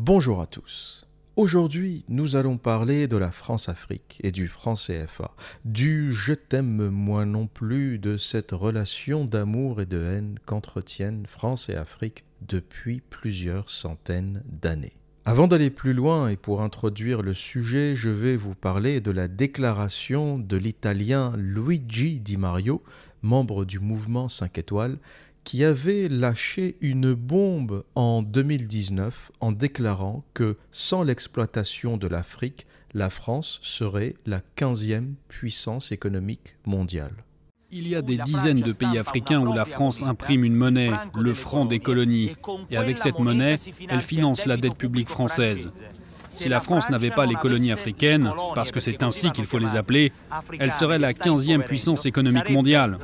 Bonjour à tous. Aujourd'hui, nous allons parler de la France-Afrique et du franc CFA, du je t'aime moi non plus, de cette relation d'amour et de haine qu'entretiennent France et Afrique depuis plusieurs centaines d'années. Avant d'aller plus loin et pour introduire le sujet, je vais vous parler de la déclaration de l'italien Luigi Di Mario, membre du mouvement 5 étoiles, qui avait lâché une bombe en 2019 en déclarant que sans l'exploitation de l'Afrique, la France serait la 15e puissance économique mondiale. Il y a des dizaines de pays africains où la France imprime une monnaie, le franc des colonies, et avec cette monnaie, elle finance la dette publique française. Si la France n'avait pas les colonies africaines, parce que c'est ainsi qu'il faut les appeler, elle serait la 15e puissance économique mondiale.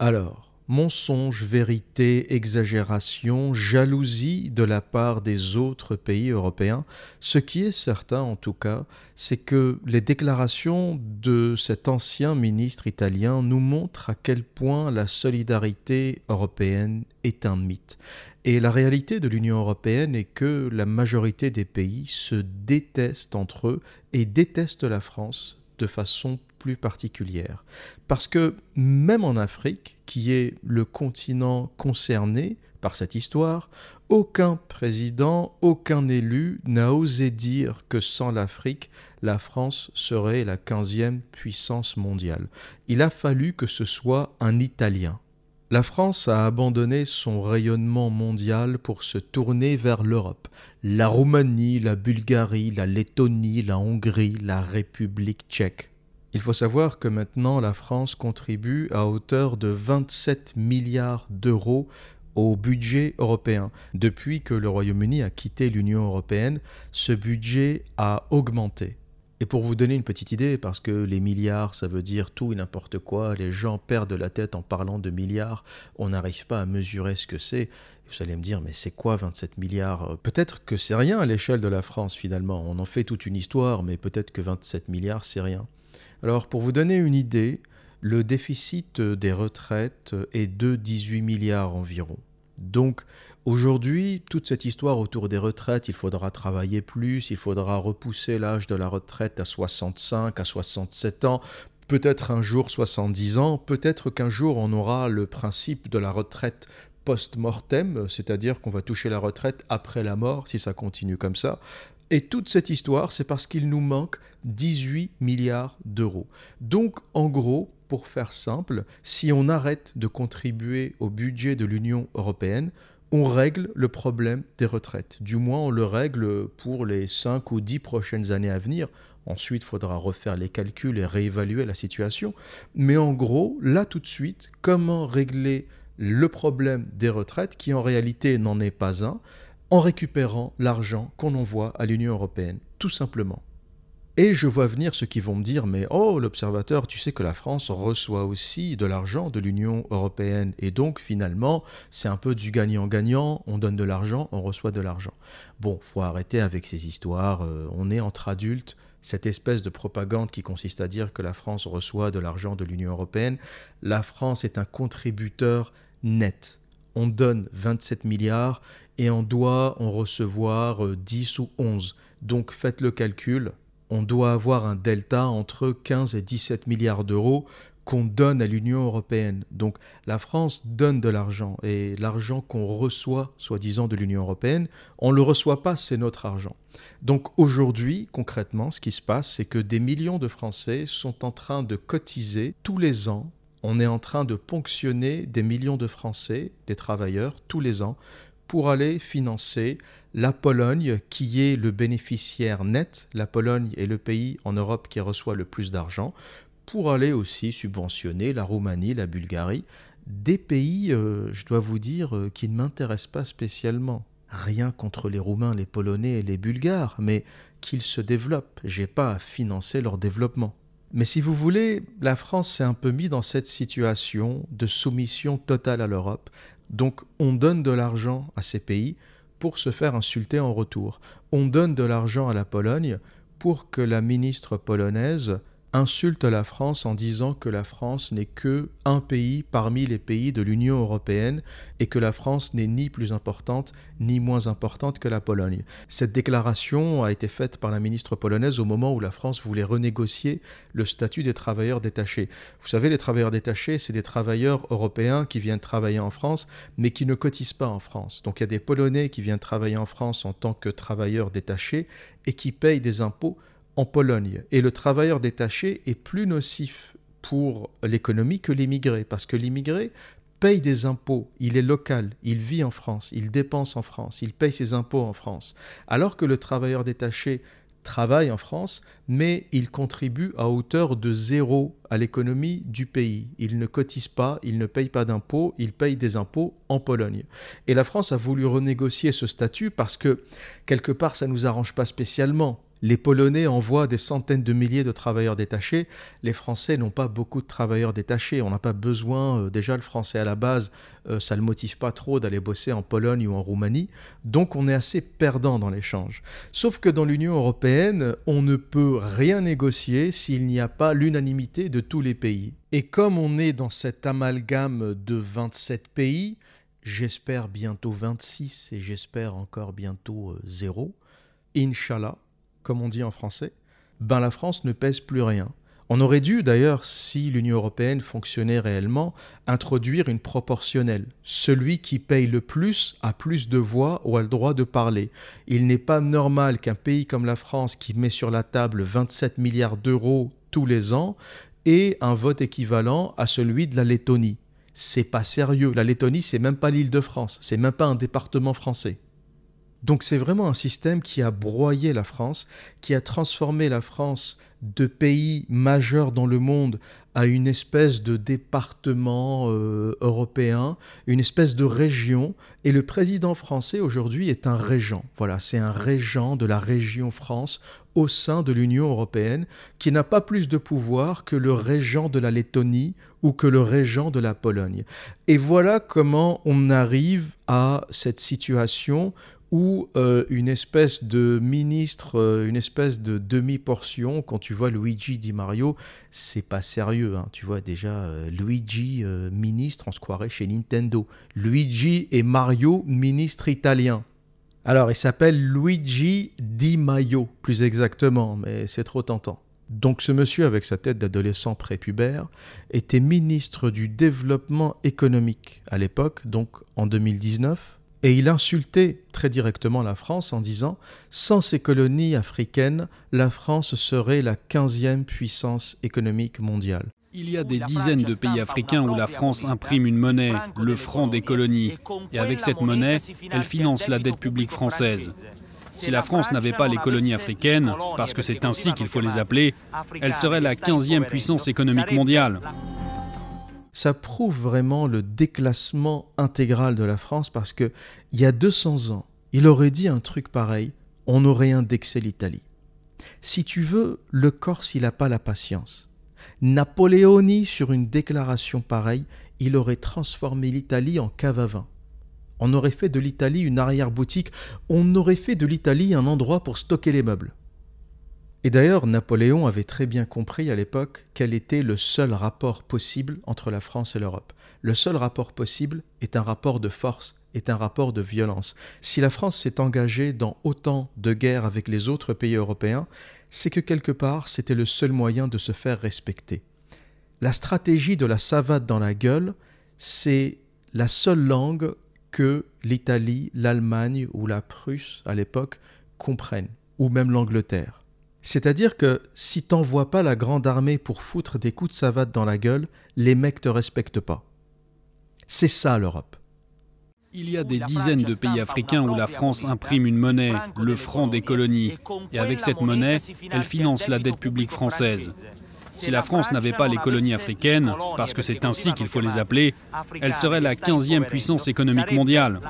Alors, mensonge, vérité, exagération, jalousie de la part des autres pays européens. Ce qui est certain en tout cas, c'est que les déclarations de cet ancien ministre italien nous montrent à quel point la solidarité européenne est un mythe. Et la réalité de l'Union européenne est que la majorité des pays se détestent entre eux et détestent la France de façon plus particulière. Parce que même en Afrique, qui est le continent concerné par cette histoire, aucun président, aucun élu n'a osé dire que sans l'Afrique, la France serait la 15e puissance mondiale. Il a fallu que ce soit un Italien. La France a abandonné son rayonnement mondial pour se tourner vers l'Europe. La Roumanie, la Bulgarie, la Lettonie, la Hongrie, la République tchèque. Il faut savoir que maintenant la France contribue à hauteur de 27 milliards d'euros au budget européen. Depuis que le Royaume-Uni a quitté l'Union européenne, ce budget a augmenté. Et pour vous donner une petite idée, parce que les milliards, ça veut dire tout et n'importe quoi, les gens perdent la tête en parlant de milliards, on n'arrive pas à mesurer ce que c'est. Vous allez me dire, mais c'est quoi 27 milliards? Peut-être que c'est rien à l'échelle de la France finalement, on en fait toute une histoire, mais peut-être que 27 milliards, c'est rien. Alors pour vous donner une idée, le déficit des retraites est de 18 milliards environ. Donc aujourd'hui, toute cette histoire autour des retraites, il faudra travailler plus, il faudra repousser l'âge de la retraite à 65, à 67 ans, peut-être un jour 70 ans, peut-être qu'un jour on aura le principe de la retraite post-mortem, c'est-à-dire qu'on va toucher la retraite après la mort si ça continue comme ça. Et toute cette histoire, c'est parce qu'il nous manque 18 milliards d'euros. Donc, en gros, pour faire simple, si on arrête de contribuer au budget de l'Union européenne, on règle le problème des retraites. Du moins, on le règle pour les 5 ou 10 prochaines années à venir. Ensuite, il faudra refaire les calculs et réévaluer la situation. Mais en gros, là tout de suite, comment régler le problème des retraites, qui en réalité n'en est pas un en récupérant l'argent qu'on envoie à l'Union européenne, tout simplement. Et je vois venir ceux qui vont me dire, mais oh, l'observateur, tu sais que la France reçoit aussi de l'argent de l'Union européenne, et donc finalement, c'est un peu du gagnant-gagnant, on donne de l'argent, on reçoit de l'argent. Bon, faut arrêter avec ces histoires, euh, on est entre adultes, cette espèce de propagande qui consiste à dire que la France reçoit de l'argent de l'Union européenne, la France est un contributeur net. On donne 27 milliards et on doit en recevoir 10 euh, ou 11. Donc faites le calcul, on doit avoir un delta entre 15 et 17 milliards d'euros qu'on donne à l'Union européenne. Donc la France donne de l'argent et l'argent qu'on reçoit, soi-disant, de l'Union européenne, on ne le reçoit pas, c'est notre argent. Donc aujourd'hui, concrètement, ce qui se passe, c'est que des millions de Français sont en train de cotiser tous les ans. On est en train de ponctionner des millions de Français, des travailleurs, tous les ans, pour aller financer la Pologne, qui est le bénéficiaire net. La Pologne est le pays en Europe qui reçoit le plus d'argent, pour aller aussi subventionner la Roumanie, la Bulgarie, des pays, euh, je dois vous dire, euh, qui ne m'intéressent pas spécialement. Rien contre les Roumains, les Polonais et les Bulgares, mais qu'ils se développent. J'ai pas à financer leur développement. Mais si vous voulez, la France s'est un peu mise dans cette situation de soumission totale à l'Europe, donc on donne de l'argent à ces pays pour se faire insulter en retour. On donne de l'argent à la Pologne pour que la ministre polonaise insulte la France en disant que la France n'est que un pays parmi les pays de l'Union européenne et que la France n'est ni plus importante ni moins importante que la Pologne. Cette déclaration a été faite par la ministre polonaise au moment où la France voulait renégocier le statut des travailleurs détachés. Vous savez, les travailleurs détachés, c'est des travailleurs européens qui viennent travailler en France mais qui ne cotisent pas en France. Donc il y a des Polonais qui viennent travailler en France en tant que travailleurs détachés et qui payent des impôts en Pologne. Et le travailleur détaché est plus nocif pour l'économie que l'immigré, parce que l'immigré paye des impôts, il est local, il vit en France, il dépense en France, il paye ses impôts en France, alors que le travailleur détaché travaille en France, mais il contribue à hauteur de zéro à l'économie du pays. Il ne cotise pas, il ne paye pas d'impôts, il paye des impôts en Pologne. Et la France a voulu renégocier ce statut parce que, quelque part, ça ne nous arrange pas spécialement. Les Polonais envoient des centaines de milliers de travailleurs détachés. Les Français n'ont pas beaucoup de travailleurs détachés. On n'a pas besoin, euh, déjà le français à la base, euh, ça ne le motive pas trop d'aller bosser en Pologne ou en Roumanie. Donc on est assez perdant dans l'échange. Sauf que dans l'Union européenne, on ne peut rien négocier s'il n'y a pas l'unanimité de tous les pays. Et comme on est dans cet amalgame de 27 pays, j'espère bientôt 26 et j'espère encore bientôt 0, euh, Inch'Allah, comme on dit en français, ben la France ne pèse plus rien. On aurait dû d'ailleurs, si l'Union européenne fonctionnait réellement, introduire une proportionnelle. Celui qui paye le plus a plus de voix ou a le droit de parler. Il n'est pas normal qu'un pays comme la France, qui met sur la table 27 milliards d'euros tous les ans, ait un vote équivalent à celui de la Lettonie. C'est pas sérieux. La Lettonie, c'est même pas l'île de France, c'est même pas un département français. Donc c'est vraiment un système qui a broyé la France, qui a transformé la France de pays majeur dans le monde à une espèce de département euh, européen, une espèce de région. Et le président français aujourd'hui est un régent. Voilà, c'est un régent de la région France au sein de l'Union européenne qui n'a pas plus de pouvoir que le régent de la Lettonie ou que le régent de la Pologne. Et voilà comment on arrive à cette situation ou euh, une espèce de ministre, euh, une espèce de demi-portion. Quand tu vois Luigi Di Mario, c'est pas sérieux. Hein. Tu vois déjà euh, Luigi ministre, on se croirait chez Nintendo. Luigi et Mario ministre italien. Alors, il s'appelle Luigi Di Maio, plus exactement, mais c'est trop tentant. Donc ce monsieur, avec sa tête d'adolescent prépubère, était ministre du développement économique à l'époque, donc en 2019 et il insultait très directement la France en disant Sans ces colonies africaines, la France serait la 15e puissance économique mondiale. Il y a des dizaines de pays africains où la France imprime une monnaie, le franc des colonies, et avec cette monnaie, elle finance la dette publique française. Si la France n'avait pas les colonies africaines, parce que c'est ainsi qu'il faut les appeler, elle serait la 15e puissance économique mondiale ça prouve vraiment le déclassement intégral de la France parce que il y a 200 ans, il aurait dit un truc pareil, on aurait indexé l'Italie. Si tu veux, le Corse, il n'a pas la patience. Napoléoni, sur une déclaration pareille, il aurait transformé l'Italie en cave à vin. On aurait fait de l'Italie une arrière-boutique, on aurait fait de l'Italie un endroit pour stocker les meubles. Et d'ailleurs, Napoléon avait très bien compris à l'époque quel était le seul rapport possible entre la France et l'Europe. Le seul rapport possible est un rapport de force, est un rapport de violence. Si la France s'est engagée dans autant de guerres avec les autres pays européens, c'est que quelque part c'était le seul moyen de se faire respecter. La stratégie de la savate dans la gueule, c'est la seule langue que l'Italie, l'Allemagne ou la Prusse à l'époque comprennent, ou même l'Angleterre. C'est-à-dire que si t'envoies pas la grande armée pour foutre des coups de savate dans la gueule, les mecs te respectent pas. C'est ça l'Europe. Il y a des dizaines de pays africains où la France imprime une monnaie, le franc des colonies, et avec cette monnaie, elle finance la dette publique française. Si la France n'avait pas les colonies africaines, parce que c'est ainsi qu'il faut les appeler, elle serait la 15e puissance économique mondiale.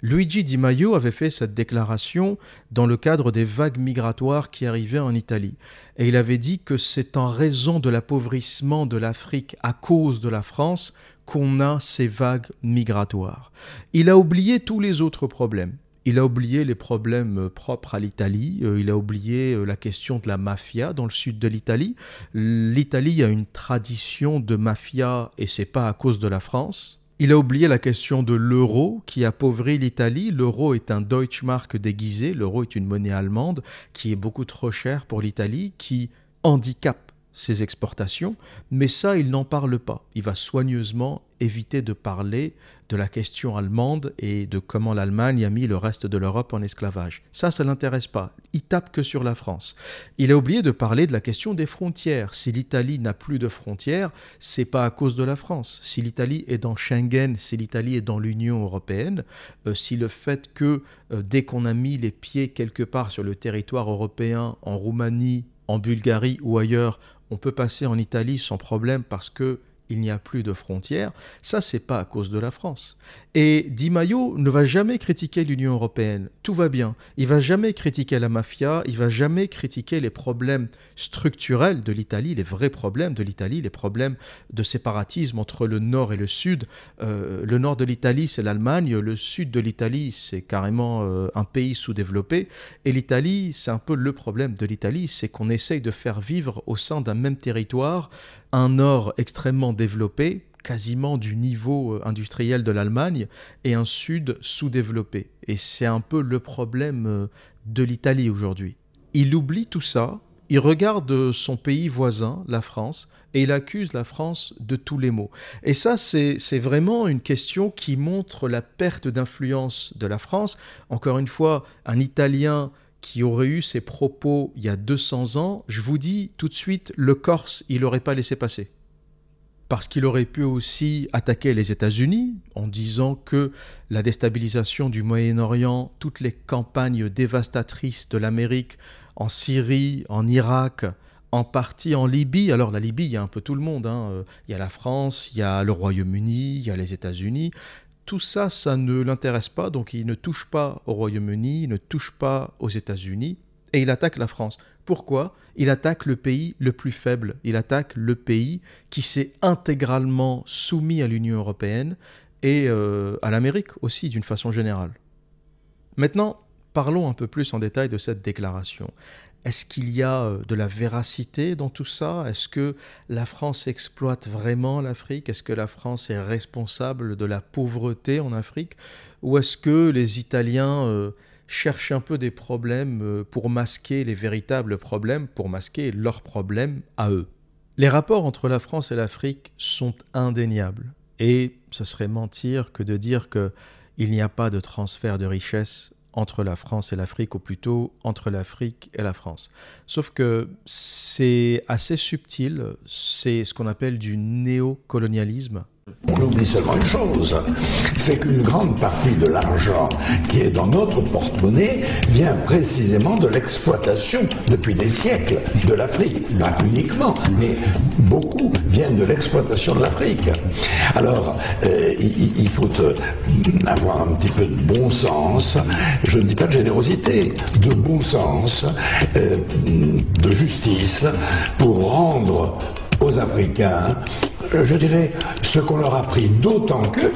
Luigi Di Maio avait fait cette déclaration dans le cadre des vagues migratoires qui arrivaient en Italie. Et il avait dit que c'est en raison de l'appauvrissement de l'Afrique à cause de la France qu'on a ces vagues migratoires. Il a oublié tous les autres problèmes. Il a oublié les problèmes propres à l'Italie, il a oublié la question de la mafia dans le sud de l'Italie. L'Italie a une tradition de mafia et c'est pas à cause de la France. Il a oublié la question de l'euro qui appauvrit l'Italie. L'euro est un Deutschmark déguisé. L'euro est une monnaie allemande qui est beaucoup trop chère pour l'Italie, qui handicape ses exportations. Mais ça, il n'en parle pas. Il va soigneusement éviter de parler de la question allemande et de comment l'Allemagne a mis le reste de l'Europe en esclavage. Ça, ça l'intéresse pas. Il tape que sur la France. Il a oublié de parler de la question des frontières. Si l'Italie n'a plus de frontières, c'est pas à cause de la France. Si l'Italie est dans Schengen, si l'Italie est dans l'Union européenne, euh, si le fait que euh, dès qu'on a mis les pieds quelque part sur le territoire européen, en Roumanie, en Bulgarie ou ailleurs, on peut passer en Italie sans problème parce que il n'y a plus de frontières, ça c'est pas à cause de la France. Et Di Maio ne va jamais critiquer l'Union européenne, tout va bien. Il va jamais critiquer la mafia, il va jamais critiquer les problèmes structurels de l'Italie, les vrais problèmes de l'Italie, les problèmes de séparatisme entre le nord et le sud. Euh, le nord de l'Italie c'est l'Allemagne, le sud de l'Italie c'est carrément euh, un pays sous-développé, et l'Italie c'est un peu le problème de l'Italie, c'est qu'on essaye de faire vivre au sein d'un même territoire un nord extrêmement développé, quasiment du niveau euh, industriel de l'Allemagne, et un sud sous-développé. Et c'est un peu le problème euh, de l'Italie aujourd'hui. Il oublie tout ça, il regarde son pays voisin, la France, et il accuse la France de tous les maux. Et ça, c'est vraiment une question qui montre la perte d'influence de la France. Encore une fois, un Italien qui aurait eu ces propos il y a 200 ans, je vous dis tout de suite, le Corse, il n'aurait pas laissé passer. Parce qu'il aurait pu aussi attaquer les États-Unis en disant que la déstabilisation du Moyen-Orient, toutes les campagnes dévastatrices de l'Amérique en Syrie, en Irak, en partie en Libye. Alors la Libye, il y a un peu tout le monde. Hein. Il y a la France, il y a le Royaume-Uni, il y a les États-Unis tout ça, ça ne l'intéresse pas, donc il ne touche pas au Royaume-Uni, il ne touche pas aux États-Unis, et il attaque la France. Pourquoi? Il attaque le pays le plus faible, il attaque le pays qui s'est intégralement soumis à l'Union européenne et euh, à l'Amérique aussi d'une façon générale. Maintenant, parlons un peu plus en détail de cette déclaration. Est-ce qu'il y a euh, de la véracité dans tout ça? Est-ce que la France exploite vraiment l'Afrique? Est-ce que la France est responsable de la pauvreté en Afrique? Ou est-ce que les Italiens euh, cherchent un peu des problèmes euh, pour masquer les véritables problèmes, pour masquer leurs problèmes à eux? Les rapports entre la France et l'Afrique sont indéniables. Et ce serait mentir que de dire qu'il n'y a pas de transfert de richesse entre la France et l'Afrique, ou plutôt entre l'Afrique et la France. Sauf que c'est assez subtil, c'est ce qu'on appelle du néocolonialisme. On oublie seulement une chose, c'est qu'une grande partie de l'argent qui est dans notre porte-monnaie vient précisément de l'exploitation depuis des siècles de l'Afrique. Pas uniquement, mais beaucoup viennent de l'exploitation de l'Afrique. Alors, euh, il, faut euh, avoir un petit peu de bon sens, je ne dis pas de générosité, de bon sens, euh, de justice, pour rendre aux Africains je dirais, ce qu'on leur a pris, d'autant que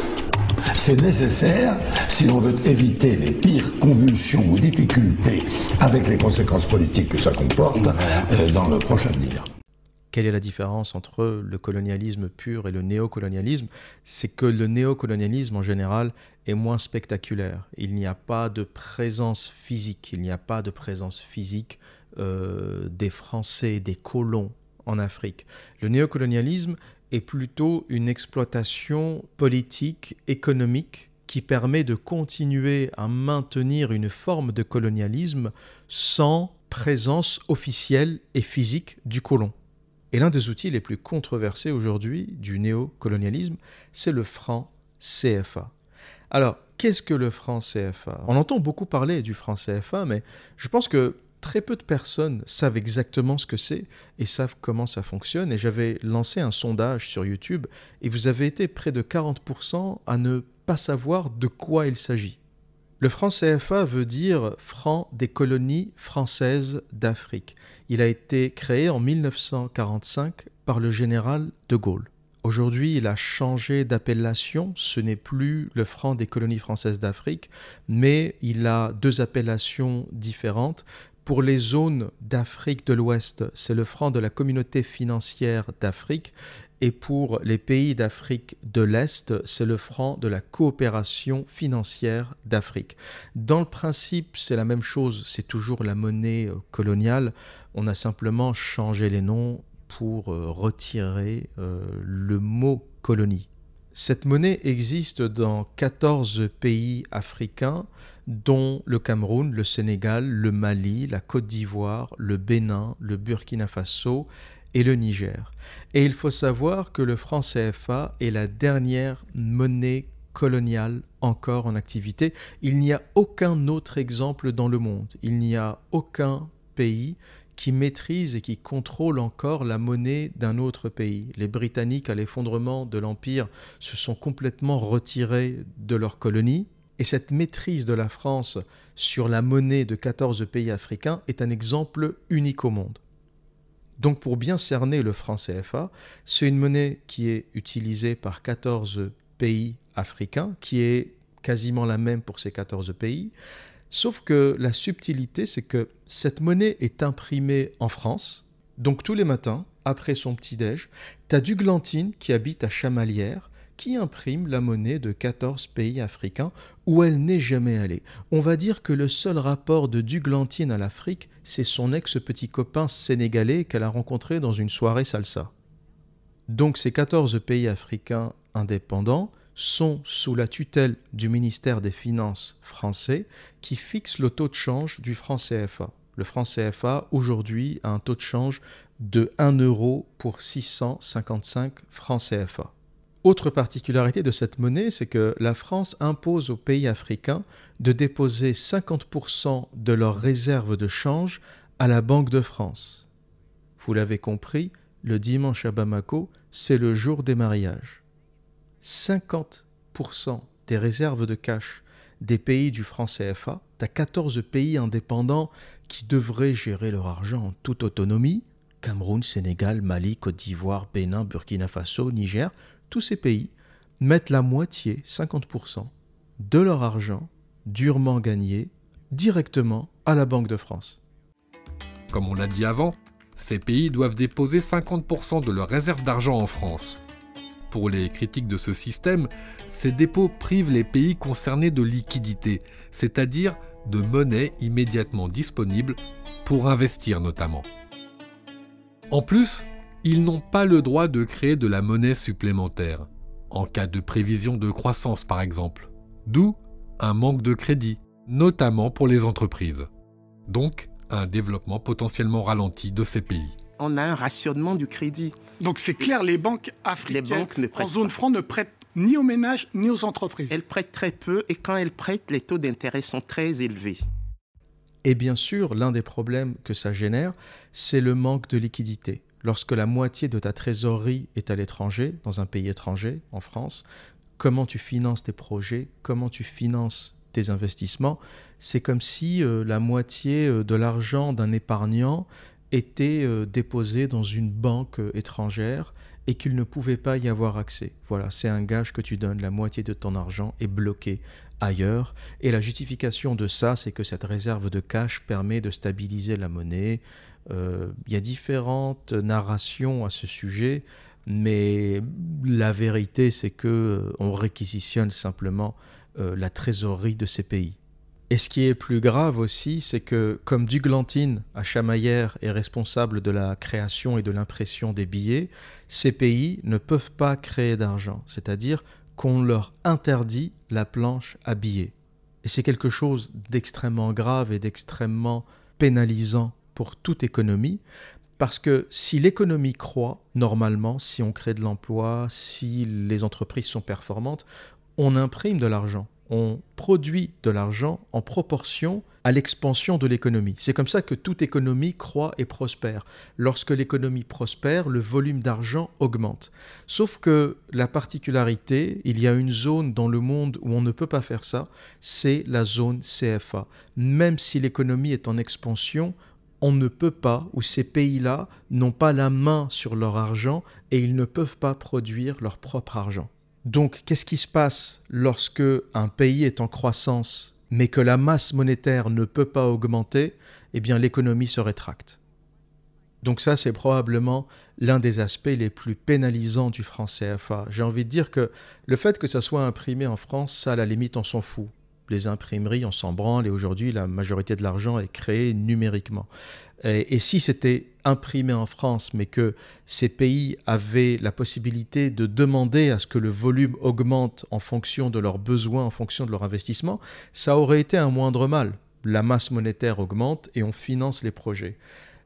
c'est nécessaire si l'on veut éviter les pires convulsions ou difficultés avec les conséquences politiques que ça comporte euh, dans le prochain avenir. Quelle est la différence entre le colonialisme pur et le néocolonialisme? C'est que le néocolonialisme en général est moins spectaculaire. Il n'y a pas de présence physique, il n'y a pas de présence physique euh, des Français, des colons en Afrique. Le néocolonialisme est plutôt une exploitation politique, économique, qui permet de continuer à maintenir une forme de colonialisme sans présence officielle et physique du colon. Et l'un des outils les plus controversés aujourd'hui du néocolonialisme, c'est le franc CFA. Alors, qu'est-ce que le franc CFA On entend beaucoup parler du franc CFA, mais je pense que très peu de personnes savent exactement ce que c'est et savent comment ça fonctionne. Et j'avais lancé un sondage sur YouTube et vous avez été près de 40% à ne pas savoir de quoi il s'agit. Le franc CFA veut dire franc des colonies françaises d'Afrique. Il a été créé en 1945 par le général de Gaulle. Aujourd'hui, il a changé d'appellation. Ce n'est plus le franc des colonies françaises d'Afrique, mais il a deux appellations différentes. Pour les zones d'Afrique de l'Ouest, c'est le franc de la communauté financière d'Afrique. Et pour les pays d'Afrique de l'Est, c'est le franc de la coopération financière d'Afrique. Dans le principe, c'est la même chose, c'est toujours la monnaie euh, coloniale. On a simplement changé les noms pour euh, retirer euh, le mot colonie. Cette monnaie existe dans 14 pays africains, dont le Cameroun, le Sénégal, le Mali, la Côte d'Ivoire, le Bénin, le Burkina Faso et le Niger. Et il faut savoir que le franc CFA est la dernière monnaie coloniale encore en activité. Il n'y a aucun autre exemple dans le monde. Il n'y a aucun pays qui maîtrise et qui contrôle encore la monnaie d'un autre pays. Les Britanniques, à l'effondrement de l'Empire, se sont complètement retirés de leur colonie, et cette maîtrise de la France sur la monnaie de 14 pays africains est un exemple unique au monde. Donc pour bien cerner le franc CFA, c'est une monnaie qui est utilisée par 14 pays africains, qui est quasiment la même pour ces 14 pays, Sauf que la subtilité, c'est que cette monnaie est imprimée en France. Donc tous les matins, après son petit-déj, tu as Duglantine qui habite à Chamalières qui imprime la monnaie de 14 pays africains où elle n'est jamais allée. On va dire que le seul rapport de Duglantine à l'Afrique, c'est son ex-petit copain sénégalais qu'elle a rencontré dans une soirée salsa. Donc ces 14 pays africains indépendants, sont sous la tutelle du ministère des Finances français qui fixe le taux de change du franc CFA. Le franc CFA aujourd'hui a un taux de change de 1 euro pour 655 francs CFA. Autre particularité de cette monnaie, c'est que la France impose aux pays africains de déposer 50% de leurs réserves de change à la Banque de France. Vous l'avez compris, le dimanche à Bamako, c'est le jour des mariages. 50% des réserves de cash des pays du franc CFA, as 14 pays indépendants qui devraient gérer leur argent en toute autonomie. Cameroun, Sénégal, Mali, Côte d'Ivoire, Bénin, Burkina Faso, Niger, tous ces pays mettent la moitié, 50%, de leur argent durement gagné directement à la Banque de France. Comme on l'a dit avant, ces pays doivent déposer 50% de leurs réserves d'argent en France. Pour les critiques de ce système, ces dépôts privent les pays concernés de liquidité, c'est-à-dire de monnaie immédiatement disponible pour investir notamment. En plus, ils n'ont pas le droit de créer de la monnaie supplémentaire, en cas de prévision de croissance par exemple, d'où un manque de crédit, notamment pour les entreprises. Donc, un développement potentiellement ralenti de ces pays on a un rationnement du crédit. Donc c'est clair, les banques africaines en zone franc ne prêtent ni aux ménages ni aux entreprises. Elles prêtent très peu et quand elles prêtent, les taux d'intérêt sont très élevés. Et bien sûr, l'un des problèmes que ça génère, c'est le manque de liquidité. Lorsque la moitié de ta trésorerie est à l'étranger, dans un pays étranger, en France, comment tu finances tes projets, comment tu finances tes investissements, c'est comme si euh, la moitié euh, de l'argent d'un épargnant était euh, déposé dans une banque étrangère et qu'il ne pouvait pas y avoir accès. Voilà, c'est un gage que tu donnes, la moitié de ton argent est bloqué ailleurs. Et la justification de ça, c'est que cette réserve de cash permet de stabiliser la monnaie. Euh, il y a différentes narrations à ce sujet, mais la vérité, c'est que on réquisitionne simplement la trésorerie de ces pays. Et ce qui est plus grave aussi, c'est que comme Duglantine à Chamaillère est responsable de la création et de l'impression des billets, ces pays ne peuvent pas créer d'argent, c'est-à-dire qu'on leur interdit la planche à billets. Et c'est quelque chose d'extrêmement grave et d'extrêmement pénalisant pour toute économie, parce que si l'économie croît, normalement, si on crée de l'emploi, si les entreprises sont performantes, on imprime de l'argent on produit de l'argent en proportion à l'expansion de l'économie. C'est comme ça que toute économie croît et prospère. Lorsque l'économie prospère, le volume d'argent augmente. Sauf que la particularité, il y a une zone dans le monde où on ne peut pas faire ça, c'est la zone CFA. Même si l'économie est en expansion, on ne peut pas, ou ces pays-là n'ont pas la main sur leur argent et ils ne peuvent pas produire leur propre argent. Donc, qu'est-ce qui se passe lorsque un pays est en croissance, mais que la masse monétaire ne peut pas augmenter? Eh bien, l'économie se rétracte. Donc ça, c'est probablement l'un des aspects les plus pénalisants du franc CFA. J'ai envie de dire que le fait que ça soit imprimé en France, ça, à la limite, on s'en fout. Les imprimeries, on s'en branle, et aujourd'hui, la majorité de l'argent est créé numériquement. Et, si c'était imprimé en France, mais que ces pays avaient la possibilité de demander à ce que le volume augmente en fonction de leurs besoins, en fonction de leur investissement, ça aurait été un moindre mal. La masse monétaire augmente et on finance les projets.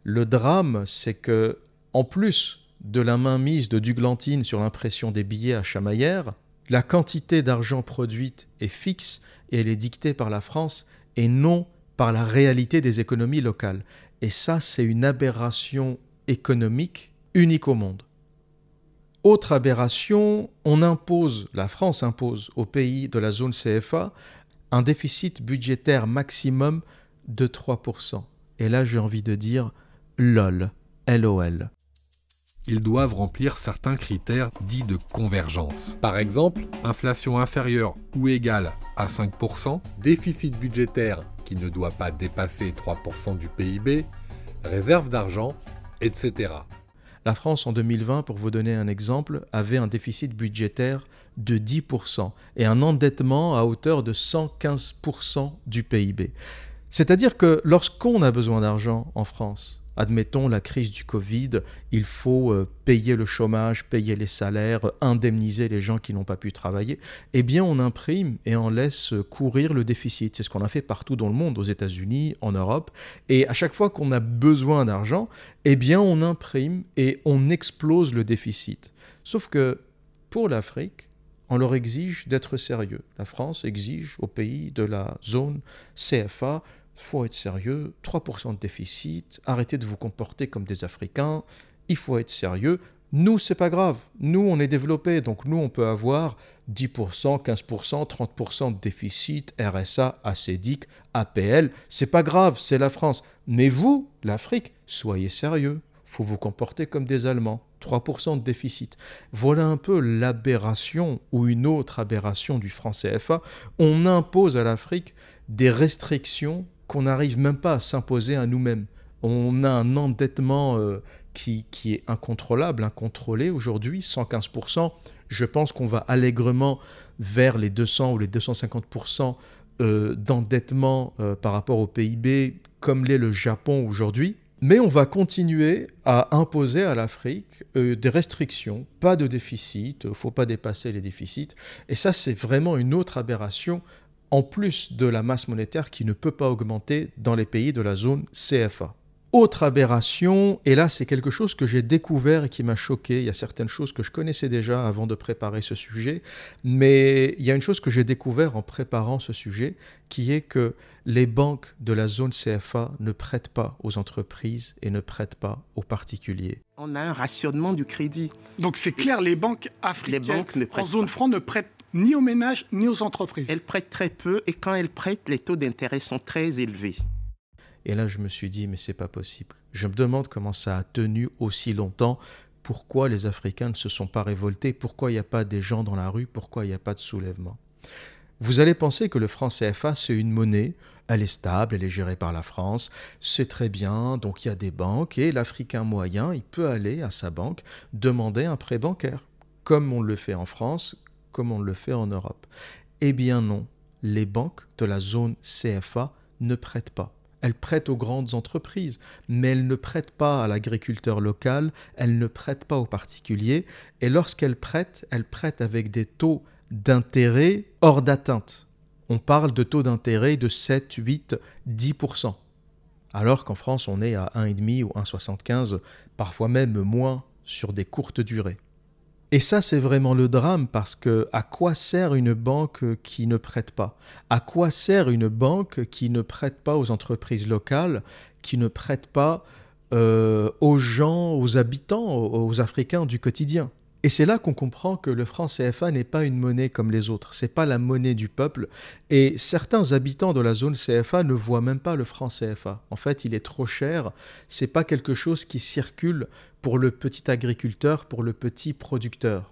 Le drame, c'est que, en plus de la mainmise de Duglantine sur l'impression des billets à Chamaillère, la quantité d'argent produite est fixe et elle est dictée par la France et non par la réalité des économies locales. Et ça, c'est une aberration économique unique au monde. Autre aberration, on impose, la France impose aux pays de la zone CFA un déficit budgétaire maximum de 3%. Et là, j'ai envie de dire, LOL, LOL. Ils doivent remplir certains critères dits de convergence. Par exemple, inflation inférieure ou égale à 5%, déficit budgétaire qui ne doit pas dépasser 3% du PIB, réserve d'argent, etc. La France en 2020, pour vous donner un exemple, avait un déficit budgétaire de 10% et un endettement à hauteur de 115% du PIB. C'est-à-dire que lorsqu'on a besoin d'argent en France, admettons la crise du Covid, il faut euh, payer le chômage, payer les salaires, indemniser les gens qui n'ont pas pu travailler, eh bien on imprime et on laisse courir le déficit. C'est ce qu'on a fait partout dans le monde, aux États-Unis, en Europe. Et à chaque fois qu'on a besoin d'argent, eh bien on imprime et on explose le déficit. Sauf que pour l'Afrique, on leur exige d'être sérieux. La France exige aux pays de la zone CFA faut être sérieux, 3% de déficit, arrêtez de vous comporter comme des Africains, il faut être sérieux. Nous, c'est pas grave. Nous, on est développés, donc nous, on peut avoir 10%, 15%, 30% de déficit, RSA, ACDIC, APL. C'est pas grave, c'est la France. Mais vous, l'Afrique, soyez sérieux. Faut vous comporter comme des Allemands. 3% de déficit. Voilà un peu l'aberration ou une autre aberration du franc CFA. On impose à l'Afrique des restrictions qu'on n'arrive même pas à s'imposer à nous-mêmes. On a un endettement euh, qui, qui, est incontrôlable, incontrôlé aujourd'hui, 115%. Je pense qu'on va allègrement vers les 200 ou les 250% euh, d'endettement euh, par rapport au PIB, comme l'est le Japon aujourd'hui. Mais on va continuer à imposer à l'Afrique des restrictions, pas de déficit, il faut pas dépasser les déficits. Et ça, c'est vraiment une autre aberration en plus de la masse monétaire qui ne peut pas augmenter dans les pays de la zone CFA. Autre aberration, et là c'est quelque chose que j'ai découvert et qui m'a choqué, il y a certaines choses que je connaissais déjà avant de préparer ce sujet, mais il y a une chose que j'ai découvert en préparant ce sujet, qui est que les banques de la zone CFA ne prêtent pas aux entreprises et ne prêtent pas aux particuliers. On a un rationnement du crédit. Donc c'est clair, les banques africaines en zone franc ne prêtent ni aux ménages ni aux entreprises. Elles prêtent très peu et quand elles prêtent, les taux d'intérêt sont très élevés. Et là, je me suis dit, mais c'est pas possible. Je me demande comment ça a tenu aussi longtemps. Pourquoi les Africains ne se sont pas révoltés? Pourquoi il n'y a pas des gens dans la rue? Pourquoi il n'y a pas de soulèvement? Vous allez penser que le franc CFA, c'est une monnaie. Elle est stable, elle est gérée par la France. C'est très bien. Donc il y a des banques et l'Africain moyen, il peut aller à sa banque demander un prêt bancaire. Comme on le fait en France, comme on le fait en Europe. Eh bien non, les banques de la zone CFA ne prêtent pas. Elles prêtent aux grandes entreprises, mais elles ne prêtent pas à l'agriculteur local, elles ne prêtent pas aux particuliers, et lorsqu'elles prêtent, elles prêtent avec des taux d'intérêt hors d'atteinte. On parle de taux d'intérêt de 7, 8, 10%. Alors qu'en France, on est à 1,5 ou 1,75, parfois même moins sur des courtes durées. Et ça, c'est vraiment le drame parce que à quoi sert une banque qui ne prête pas? À quoi sert une banque qui ne prête pas aux entreprises locales, qui ne prête pas euh, aux gens, aux habitants, aux Africains du quotidien? Et c'est là qu'on comprend que le franc CFA n'est pas une monnaie comme les autres, c'est pas la monnaie du peuple. Et certains habitants de la zone CFA ne voient même pas le franc CFA. En fait, il est trop cher, c'est pas quelque chose qui circule pour le petit agriculteur, pour le petit producteur.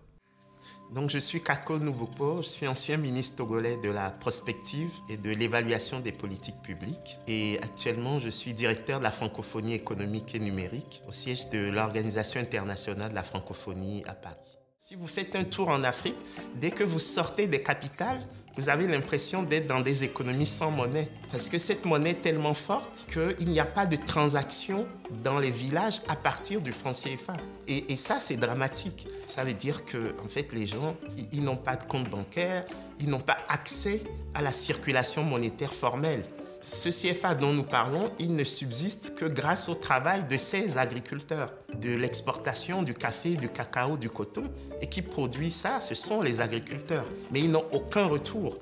Donc, je suis Kako je suis ancien ministre togolais de la prospective et de l'évaluation des politiques publiques. Et actuellement, je suis directeur de la francophonie économique et numérique au siège de l'Organisation internationale de la francophonie à Paris. Si vous faites un tour en Afrique, dès que vous sortez des capitales, vous avez l'impression d'être dans des économies sans monnaie. Parce que cette monnaie est tellement forte qu'il n'y a pas de transaction dans les villages à partir du franc CFA. Et, ça, c'est dramatique. Ça veut dire que, en fait, les gens, ils n'ont pas de compte bancaire, ils n'ont pas accès à la circulation monétaire formelle. Ce CFA dont nous parlons, il ne subsiste que grâce au travail de ces agriculteurs, de l'exportation du café, du cacao, du coton, et qui produisent ça, ce sont les agriculteurs. Mais ils n'ont aucun retour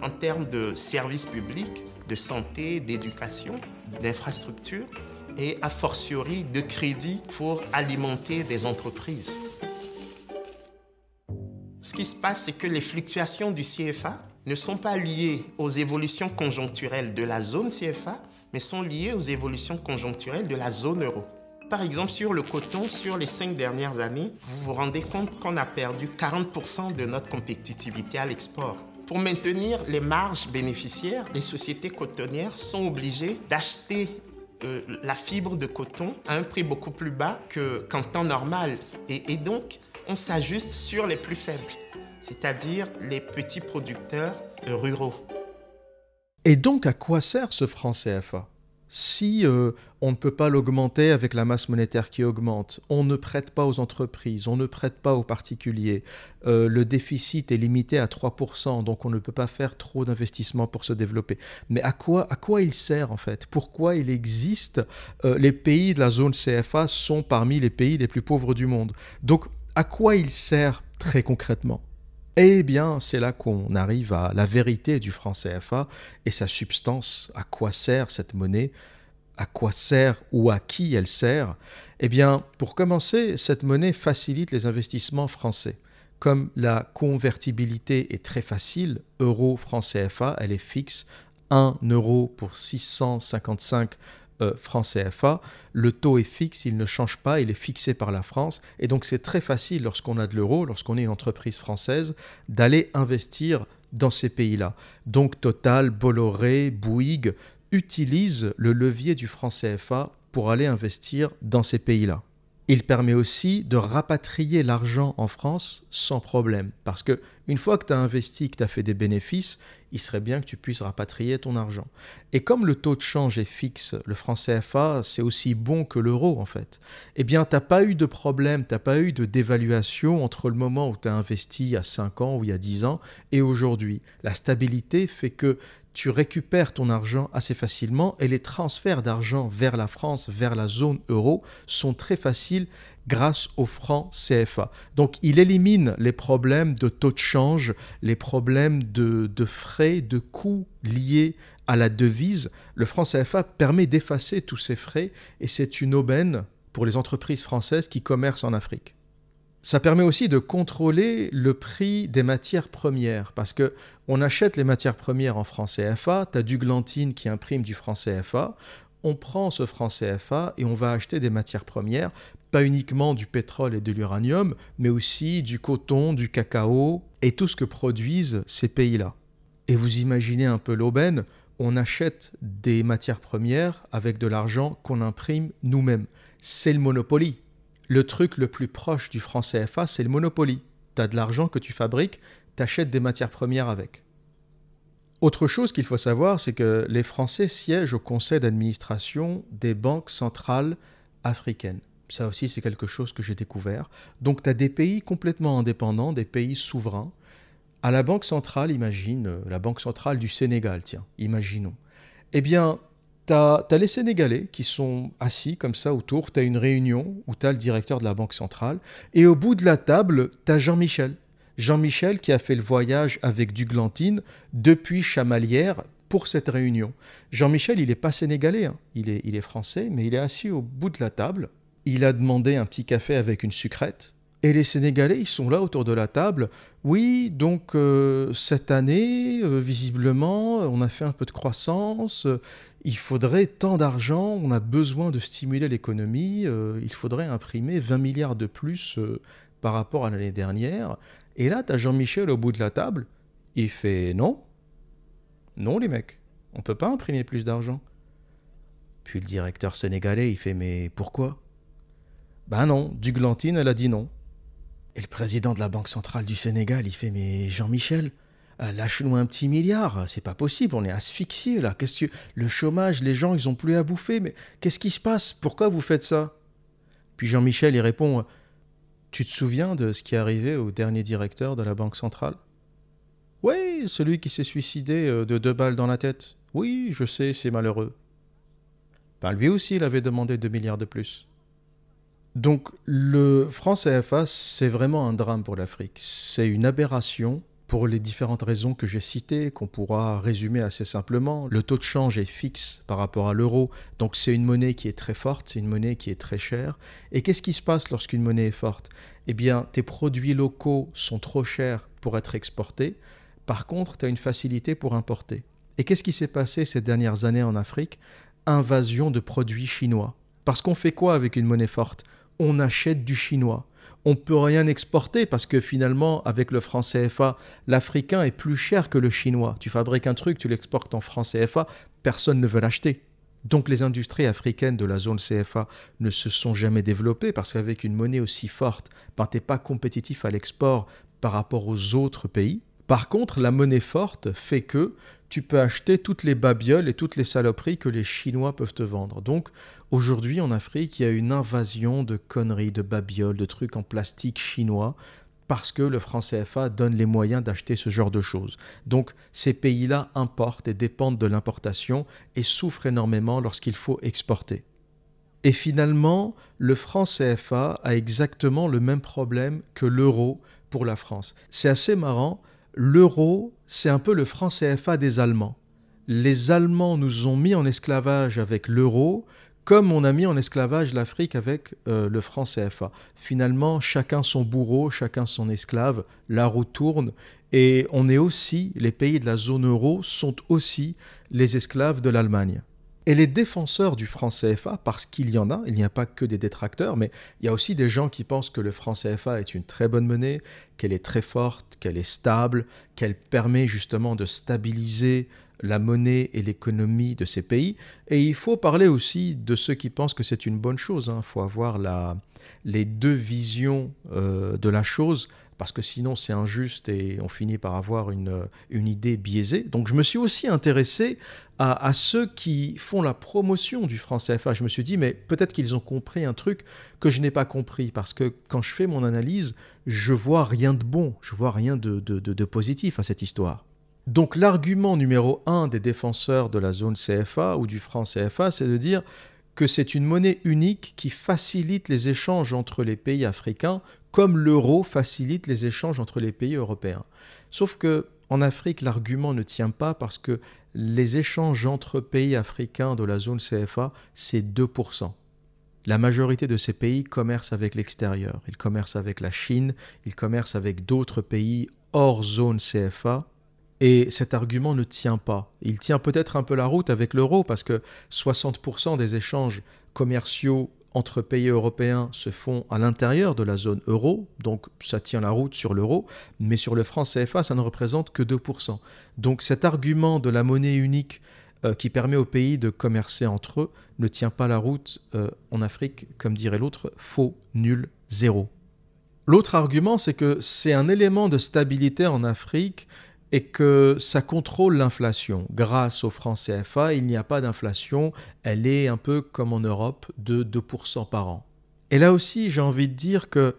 en termes de services publics, de santé, d'éducation, d'infrastructures et a fortiori de crédit pour alimenter des entreprises. Ce qui se passe, c'est que les fluctuations du CFA ne sont pas liées aux évolutions conjoncturelles de la zone CFA, mais sont liées aux évolutions conjoncturelles de la zone euro. Par exemple, sur le coton, sur les cinq dernières années, vous vous rendez compte qu'on a perdu 40% de notre compétitivité à l'export. Pour maintenir les marges bénéficiaires, les sociétés cotonnières sont obligées d'acheter euh, la fibre de coton à un prix beaucoup plus bas qu'en temps normal. et donc, on s'ajuste sur les plus faibles c'est-à-dire les petits producteurs ruraux. Et donc à quoi sert ce franc CFA si euh, on ne peut pas l'augmenter avec la masse monétaire qui augmente, on ne prête pas aux entreprises, on ne prête pas aux particuliers, euh, le déficit est limité à 3%, donc on ne peut pas faire trop d'investissements pour se développer. Mais à quoi, à quoi il sert en fait? Pourquoi il existe euh, Les pays de la zone CFA sont parmi les pays les plus pauvres du monde? Donc à quoi il sert très concrètement? Eh bien, c'est là qu'on arrive à la vérité du franc CFA et sa substance. À quoi sert cette monnaie? À quoi sert ou à qui elle sert? Eh bien, pour commencer, cette monnaie facilite les investissements français. Comme la convertibilité est très facile, euro-franc CFA, elle est fixe, 1 euro pour 655 euh, francs CFA, le taux est fixe, il ne change pas, il est fixé par la France. Et donc c'est très facile lorsqu'on a de l'euro, lorsqu'on est une entreprise française, d'aller investir dans ces pays-là. Donc Total, Bolloré, Bouygues utilisent le levier du franc CFA pour aller investir dans ces pays-là. Il permet aussi de rapatrier l'argent en France sans problème. Parce que une fois que tu as investi, que tu as fait des bénéfices, il serait bien que tu puisses rapatrier ton argent. Et comme le taux de change est fixe, le franc CFA, c'est aussi bon que l'euro en fait. Eh bien, tu n'as pas eu de problème, tu n'as pas eu de dévaluation entre le moment où tu as investi il y a 5 ans ou il y a 10 ans et aujourd'hui. La stabilité fait que tu récupères ton argent assez facilement et les transferts d'argent vers la France, vers la zone euro sont très faciles grâce au franc CFA. Donc il élimine les problèmes de taux de change, les problèmes de, frais, de coûts liés à la devise. Le franc CFA permet d'effacer tous ces frais et c'est une aubaine pour les entreprises françaises qui commercent en Afrique. Ça permet aussi de contrôler le prix des matières premières parce que on achète les matières premières en franc CFA, tu as du glantine qui imprime du franc CFA, on prend ce franc CFA et on va acheter des matières premières, pas uniquement du pétrole et de l'uranium, mais aussi du coton, du cacao et tout ce que produisent ces pays-là. Et vous imaginez un peu l'aubaine, on achète des matières premières avec de l'argent qu'on imprime nous-mêmes. C'est le Monopoly le truc le plus proche du franc CFA, c'est le Monopoly. Tu as de l'argent que tu fabriques, tu achètes des matières premières avec. Autre chose qu'il faut savoir, c'est que les Français siègent au conseil d'administration des banques centrales africaines. Ça aussi, c'est quelque chose que j'ai découvert. Donc, tu as des pays complètement indépendants, des pays souverains. À la Banque centrale, imagine, euh, la Banque centrale du Sénégal, tiens, imaginons. Eh bien, tu as, les Sénégalais qui sont assis comme ça autour, tu as une réunion où tu as le directeur de la Banque centrale, et au bout de la table, tu as Jean-Michel. Jean-Michel qui a fait le voyage avec Duglantine depuis Chamalières pour cette réunion. Jean-Michel, il n'est pas sénégalais, hein. il, est, il est français, mais il est assis au bout de la table. Il a demandé un petit café avec une sucrète. Et les Sénégalais, ils sont là autour de la table. Oui, donc euh, cette année, euh, visiblement, on a fait un peu de croissance. il faudrait tant d'argent, on a besoin de stimuler l'économie. il faudrait imprimer 20 milliards de plus par rapport à l'année dernière. Et là, tu as Jean-Michel au bout de la table. Il fait non. Non, les mecs, on ne peut pas imprimer plus d'argent. Puis le directeur sénégalais, il fait Mais pourquoi? Ben non, Duglantine, elle a dit non. Et le président de la Banque centrale du Sénégal, il fait Mais Jean-Michel, euh, lâche-nous un petit milliard, c'est pas possible, on est asphyxié là. Qu'est-ce que le chômage, les gens, ils ont plus à bouffer, mais qu'est-ce qui se passe? Pourquoi vous faites ça? Puis Jean-Michel, il répond Tu te souviens de ce qui est arrivé au dernier directeur de la Banque centrale? Oui, celui qui s'est suicidé euh, de deux balles dans la tête. Oui, je sais, c'est malheureux. Ben, lui aussi, il avait demandé 2 milliards de plus. Donc le franc CFA, c'est vraiment un drame pour l'Afrique. C'est une aberration pour les différentes raisons que j'ai citées, qu'on pourra résumer assez simplement. Le taux de change est fixe par rapport à l'euro, donc c'est une monnaie qui est très forte, c'est une monnaie qui est très chère. Et qu'est-ce qui se passe lorsqu'une monnaie est forte? Eh bien, tes produits locaux sont trop chers pour être exportés. Par contre, tu as une facilité pour importer. Et qu'est-ce qui s'est passé ces dernières années en Afrique? Invasion de produits chinois. Parce qu'on fait quoi avec une monnaie forte? On achète du chinois. On peut rien exporter parce que finalement, avec le franc CFA, l'africain est plus cher que le chinois. Tu fabriques un truc, tu l'exportes en franc CFA, personne ne veut l'acheter. Donc les industries africaines de la zone CFA ne se sont jamais développées parce qu'avec une monnaie aussi forte, ben, tu n'es pas compétitif à l'export par rapport aux autres pays. Par contre, la monnaie forte fait que tu peux acheter toutes les babioles et toutes les saloperies que les Chinois peuvent te vendre. Donc aujourd'hui en Afrique, il y a une invasion de conneries, de babioles, de trucs en plastique chinois parce que le franc CFA donne les moyens d'acheter ce genre de choses. Donc ces pays-là importent et dépendent de l'importation et souffrent énormément lorsqu'il faut exporter. Et finalement, le franc CFA a exactement le même problème que l'euro pour la France. C'est assez marrant l'euro, c'est un peu le franc CFA des Allemands. Les Allemands nous ont mis en esclavage avec l'euro, comme on a mis en esclavage l'Afrique avec euh, le franc CFA. Finalement, chacun son bourreau, chacun son esclave, la roue tourne, et on est aussi, les pays de la zone euro sont aussi les esclaves de l'Allemagne. Et les défenseurs du franc CFA, parce qu'il y en a, il n'y a pas que des détracteurs, mais il y a aussi des gens qui pensent que le franc CFA est une très bonne monnaie, qu'elle est très forte, qu'elle est stable, qu'elle permet justement de stabiliser la monnaie et l'économie de ces pays. Et il faut parler aussi de ceux qui pensent que c'est une bonne chose. Il hein. faut avoir les deux visions euh, de la chose parce que sinon c'est injuste et on finit par avoir une, idée biaisée. Donc je me suis aussi intéressé à, ceux qui font la promotion du franc CFA. Je me suis dit, mais peut-être qu'ils ont compris un truc que je n'ai pas compris, parce que quand je fais mon analyse, je vois rien de bon, je vois rien de, positif à cette histoire. Donc l'argument numéro un des défenseurs de la zone CFA ou du franc CFA, c'est de dire que c'est une monnaie unique qui facilite les échanges entre les pays africains comme l'euro facilite les échanges entre les pays européens. Sauf que en Afrique, l'argument ne tient pas parce que les échanges entre pays africains de la zone CFA, c'est 2%. La majorité de ces pays commercent avec l'extérieur. Ils commercent avec la Chine, ils commercent avec d'autres pays hors zone CFA. Et cet argument ne tient pas. Il tient peut-être un peu la route avec l'euro parce que 60% des échanges commerciaux entre pays européens se font à l'intérieur de la zone euro, donc ça tient la route sur l'euro, mais sur le franc CFA, ça ne représente que 2%. Donc cet argument de la monnaie unique euh, qui permet aux pays de commercer entre eux ne tient pas la route euh, en Afrique, comme dirait l'autre, faux, nul, zéro. L'autre argument, c'est que c'est un élément de stabilité en Afrique et que ça contrôle l'inflation. Grâce au franc CFA, il n'y a pas d'inflation, elle est un peu comme en Europe de 2% par an. Et là aussi, j'ai envie de dire que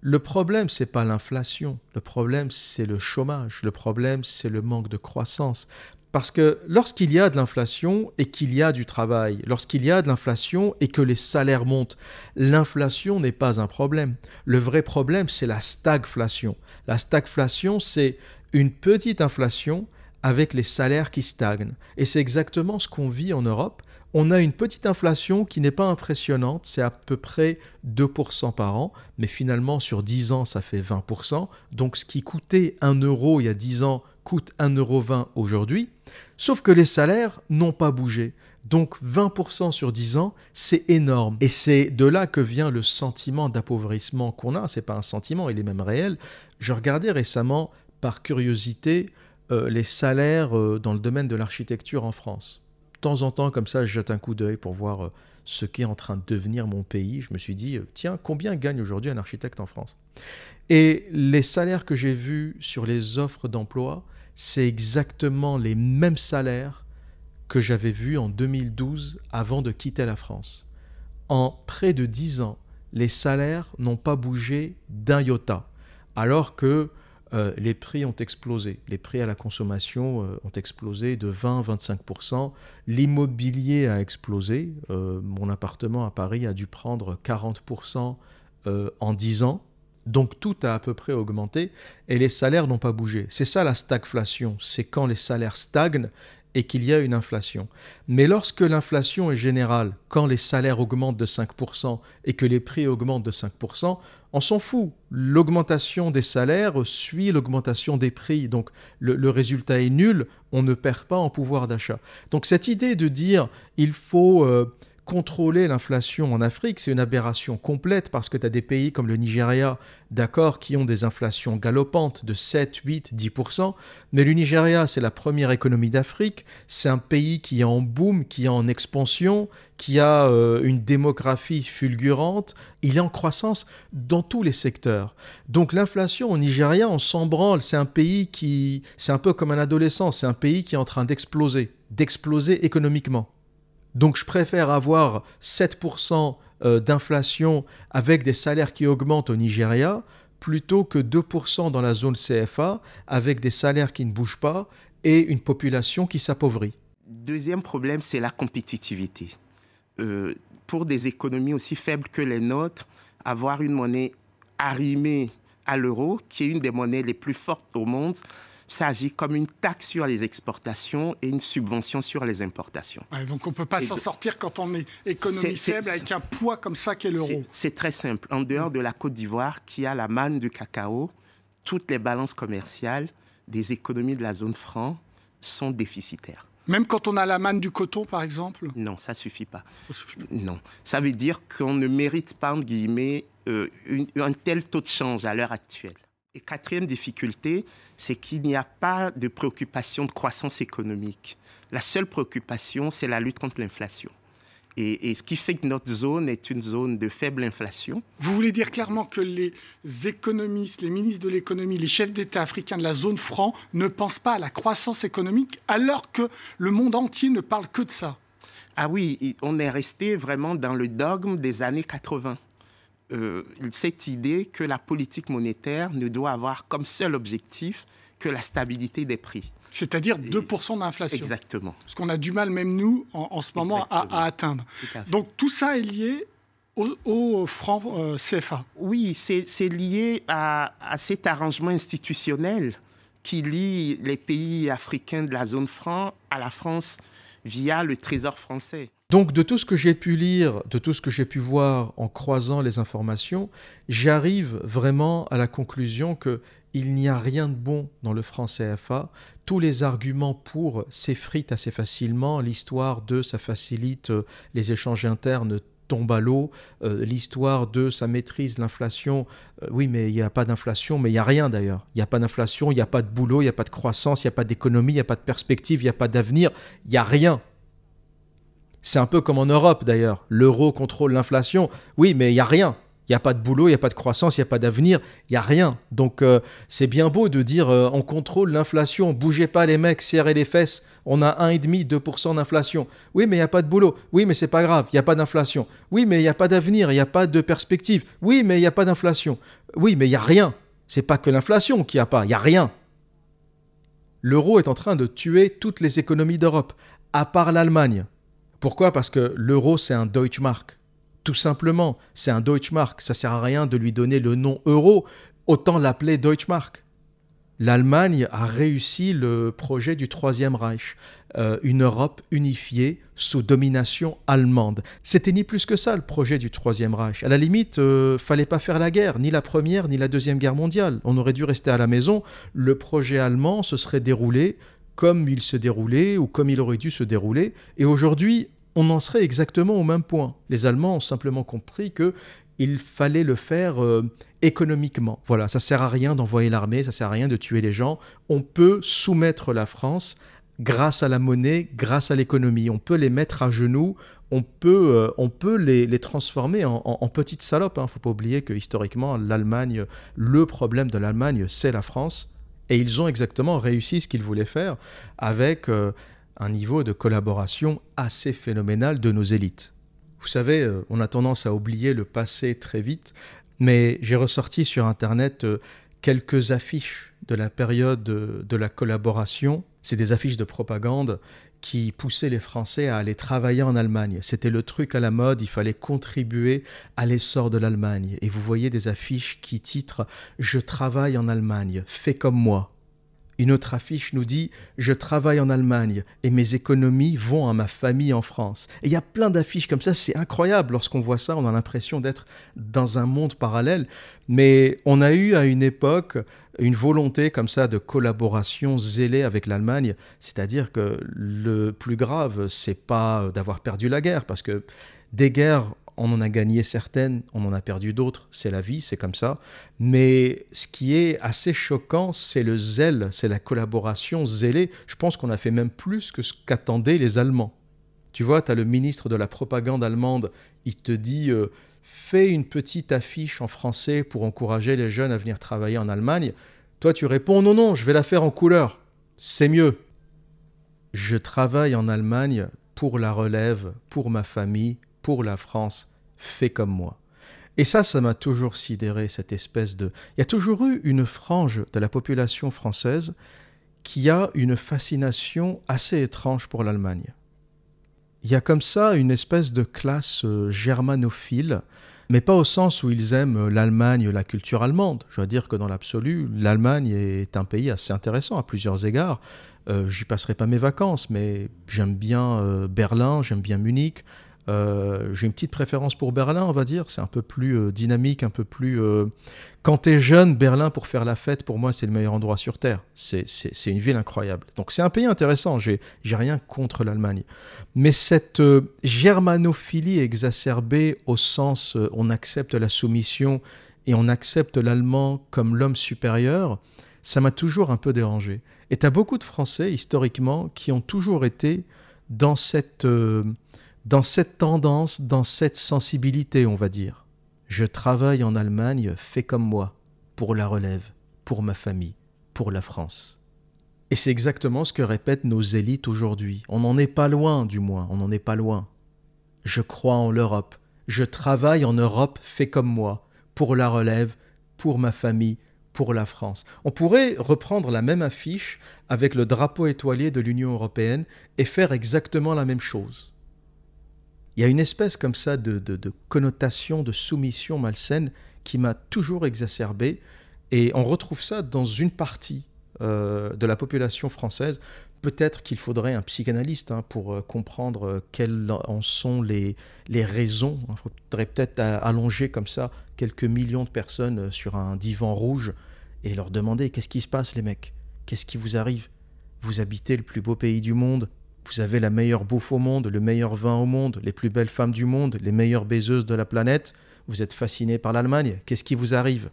le problème, c'est pas l'inflation, le problème, c'est le chômage, le problème, c'est le manque de croissance. Parce que lorsqu'il y a de l'inflation et qu'il y a du travail, lorsqu'il y a de l'inflation et que les salaires montent, l'inflation n'est pas un problème. Le vrai problème, c'est la stagflation. La stagflation, c'est une petite inflation avec les salaires qui stagnent. Et c'est exactement ce qu'on vit en Europe. On a une petite inflation qui n'est pas impressionnante, c'est à peu près 2% par an, mais finalement sur 10 ans ça fait 20%. Donc ce qui coûtait 1 euro il y a 10 ans coûte 1,20 euro aujourd'hui. Sauf que les salaires n'ont pas bougé. Donc 20% sur 10 ans, c'est énorme. Et c'est de là que vient le sentiment d'appauvrissement qu'on a. C'est pas un sentiment, il est même réel. Je regardais récemment, par curiosité, euh, les salaires euh, dans le domaine de l'architecture en France. De temps en temps, comme ça, je jette un coup d'œil pour voir euh, ce qui est en train de devenir mon pays. Je me suis dit, tiens, combien gagne aujourd'hui un architecte en France? Et les salaires que j'ai vus sur les offres d'emploi, c'est exactement les mêmes salaires que j'avais vus en 2012 avant de quitter la France. En près de 10 ans, les salaires n'ont pas bougé d'un iota, alors que euh, les prix ont explosé. Les prix à la consommation euh, ont explosé de 20-25%. L'immobilier a explosé. Euh, mon appartement à Paris a dû prendre 40% en 10 ans. Donc tout a à peu près augmenté et les salaires n'ont pas bougé. C'est ça la stagflation, c'est quand les salaires stagnent et qu'il y a une inflation. Mais lorsque l'inflation est générale, quand les salaires augmentent de 5% et que les prix augmentent de 5%, on s'en fout. L'augmentation des salaires suit l'augmentation des prix. Donc le, résultat est nul, on ne perd pas en pouvoir d'achat. Donc cette idée de dire il faut... Euh, contrôler l'inflation en Afrique, c'est une aberration complète parce que tu as des pays comme le Nigeria, d'accord, qui ont des inflations galopantes de 7, 8, 10%. Mais le Nigeria, c'est la première économie d'Afrique. C'est un pays qui est en boom, qui est en expansion, qui a euh, une démographie fulgurante. Il est en croissance dans tous les secteurs. Donc l'inflation au Nigeria, on s'en branle. C'est un pays qui, c'est un peu comme un adolescent, c'est un pays qui est en train d'exploser, d'exploser économiquement. Donc je préfère avoir 7% euh, d'inflation avec des salaires qui augmentent au Nigeria plutôt que 2% dans la zone CFA avec des salaires qui ne bougent pas et une population qui s'appauvrit. Deuxième problème, c'est la compétitivité. Euh, pour des économies aussi faibles que les nôtres, avoir une monnaie arrimée à l'euro, qui est une des monnaies les plus fortes au monde, s'agit comme une taxe sur les exportations et une subvention sur les importations. donc on ne peut pas s'en sortir quand on est économie faible avec un poids comme ça qu'est l'euro. C'est très simple. En dehors de la Côte d'Ivoire, qui a la manne du cacao, toutes les balances commerciales des économies de la zone franc sont déficitaires. Même quand on a la manne du coton, par exemple? Non, ça suffit pas. suffit pas. Non. Ça veut dire qu'on ne mérite pas, en guillemets, euh, un tel taux de change à l'heure actuelle. Et quatrième difficulté, c'est qu'il n'y a pas de préoccupation de croissance économique. La seule préoccupation, c'est la lutte contre l'inflation. Et, ce qui fait que notre zone est une zone de faible inflation. Vous voulez dire clairement que les économistes, les ministres de l'économie, les chefs d'État africains de la zone franc ne pensent pas à la croissance économique alors que le monde entier ne parle que de ça? Ah oui, on est resté vraiment dans le dogme des années 80. Euh, cette idée que la politique monétaire ne doit avoir comme seul objectif que la stabilité des prix. C'est-à-dire 2% d'inflation. Exactement. Ce qu'on a du mal, même nous, en, ce moment, à, atteindre. Donc tout ça est lié au, franc euh, CFA. Oui, c'est lié à, à, cet arrangement institutionnel qui lie les pays africains de la zone franc à la France via le Trésor français. Donc de tout ce que j'ai pu lire, de tout ce que j'ai pu voir en croisant les informations, j'arrive vraiment à la conclusion que il n'y a rien de bon dans le franc CFA. Tous les arguments pour s'effritent assez facilement. L'histoire de ça facilite euh, les échanges internes tombe à l'eau. Euh, l'histoire de ça maîtrise l'inflation. Euh, oui, mais il n'y a pas d'inflation, mais il n'y a rien d'ailleurs. Il n'y a pas d'inflation, il n'y a pas de boulot, il n'y a pas de croissance, il n'y a pas d'économie, il n'y a pas de perspective, il n'y a pas d'avenir. Il n'y a rien. C'est un peu comme en Europe d'ailleurs. L'euro contrôle l'inflation. Oui, mais il n'y a rien. Il n'y a pas de boulot, il n'y a pas de croissance, il n'y a pas d'avenir, il n'y a rien. Donc euh, c'est bien beau de dire euh, on contrôle l'inflation, bougez pas les mecs, serrez les fesses, on a 1,5, 2% d'inflation. Oui, mais il n'y a pas de boulot. Oui, mais c'est pas grave, il n'y a pas d'inflation. Oui, mais il n'y a pas d'avenir, il n'y a pas de perspective. Oui, mais il n'y a pas d'inflation. Oui, mais il n'y a rien. C'est pas que l'inflation qu'il n'y a pas, il n'y a rien. L'euro est en train de tuer toutes les économies d'Europe, à part l'Allemagne. Pourquoi? Parce que l'euro, c'est un Deutschmark. Tout simplement, c'est un Deutschmark. Ça sert à rien de lui donner le nom euro. Autant l'appeler Deutschmark. l'Allemagne a réussi le projet du Troisième Reich, euh, une Europe unifiée sous domination allemande. C'était ni plus que ça le projet du Troisième Reich. À la limite, euh, fallait pas faire la guerre, ni la Première ni la Deuxième Guerre mondiale. On aurait dû rester à la maison. Le projet allemand se serait déroulé comme il se déroulait ou comme il aurait dû se dérouler. Et aujourd'hui, on en serait exactement au même point. Les Allemands ont simplement compris que il fallait le faire euh, économiquement. Voilà, ça sert à rien d'envoyer l'armée, ça sert à rien de tuer les gens. On peut soumettre la France grâce à la monnaie, grâce à l'économie. On peut les mettre à genoux, on peut, euh, on peut les, transformer en, petites salopes. Il hein. ne faut pas oublier que historiquement, l'Allemagne, le problème de l'Allemagne, c'est la France. Et ils ont exactement réussi ce qu'ils voulaient faire avec euh, un niveau de collaboration assez phénoménal de nos élites. Vous savez, euh, on a tendance à oublier le passé très vite, mais j'ai ressorti sur Internet euh, quelques affiches de la période de la collaboration. C'est des affiches de propagande qui poussaient les Français à aller travailler en Allemagne. C'était le truc à la mode, il fallait contribuer à l'essor de l'Allemagne. Et vous voyez des affiches qui titrent ⁇ Je travaille en Allemagne, fais comme moi ⁇ une autre affiche nous dit Je travaille en Allemagne et mes économies vont à ma famille en France. Et il y a plein d'affiches comme ça, c'est incroyable. Lorsqu'on voit ça, on a l'impression d'être dans un monde parallèle. Mais on a eu à une époque une volonté comme ça de collaboration zélée avec l'Allemagne. C'est-à-dire que le plus grave, c'est pas d'avoir perdu la guerre, parce que des guerres, on en a gagné certaines, on en a perdu d'autres, c'est la vie, c'est comme ça. Mais ce qui est assez choquant, c'est le zèle, c'est la collaboration zélée. Je pense qu'on a fait même plus que ce qu'attendaient les Allemands. Tu vois, tu as le ministre de la propagande allemande, il te dit euh, fais une petite affiche en français pour encourager les jeunes à venir travailler en Allemagne. Toi, tu réponds non, non, je vais la faire en couleur. C'est mieux. Je travaille en Allemagne pour la relève, pour ma famille, pour la France, fais comme moi. Et ça, ça m'a toujours sidéré, cette espèce de... Il y a toujours eu une frange de la population française qui a une fascination assez étrange pour l'Allemagne. Il y a comme ça une espèce de classe euh, germanophile, mais pas au sens où ils aiment l'Allemagne, la culture allemande. Je dois dire que dans l'absolu, l'Allemagne est un pays assez intéressant à plusieurs égards. Euh, J'y passerai pas mes vacances, mais j'aime bien euh, Berlin, j'aime bien Munich, euh, j'ai une petite préférence pour Berlin, on va dire. C'est un peu plus euh, dynamique, un peu plus. Euh, Quand tu es jeune, Berlin, pour faire la fête, pour moi, c'est le meilleur endroit sur Terre. C'est une ville incroyable. Donc, c'est un pays intéressant. J'ai rien contre l'Allemagne. Mais cette germanophilie exacerbée au sens on accepte la soumission et on accepte l'allemand comme l'homme supérieur, ça m'a toujours un peu dérangé. Et tu as beaucoup de Français, historiquement, qui ont toujours été dans cette dans cette tendance, dans cette sensibilité, on va dire. Je travaille en Allemagne, fais comme moi, pour la relève, pour ma famille, pour la France. Et c'est exactement ce que répètent nos élites aujourd'hui. On n'en est pas loin, du moins, on n'en est pas loin. Je crois en l'Europe. Je travaille en Europe, fais comme moi, pour la relève, pour ma famille, pour la France. On pourrait reprendre la même affiche avec le drapeau étoilé de l'Union européenne et faire exactement la même chose il y a une espèce comme ça de, connotation, de soumission malsaine qui m'a toujours exacerbé. Et on retrouve ça dans une partie euh, de la population française. Peut-être qu'il faudrait un psychanalyste hein, pour euh, comprendre euh, quelles en sont les, les raisons. Il faudrait peut-être allonger comme ça quelques millions de personnes sur un divan rouge et leur demander qu'est-ce qui se passe les mecs? Qu'est-ce qui vous arrive? Vous habitez le plus beau pays du monde, vous avez la meilleure bouffe au monde, le meilleur vin au monde, les plus belles femmes du monde, les meilleures baiseuses de la planète. Vous êtes fasciné par l'Allemagne. Qu'est-ce qui vous arrive?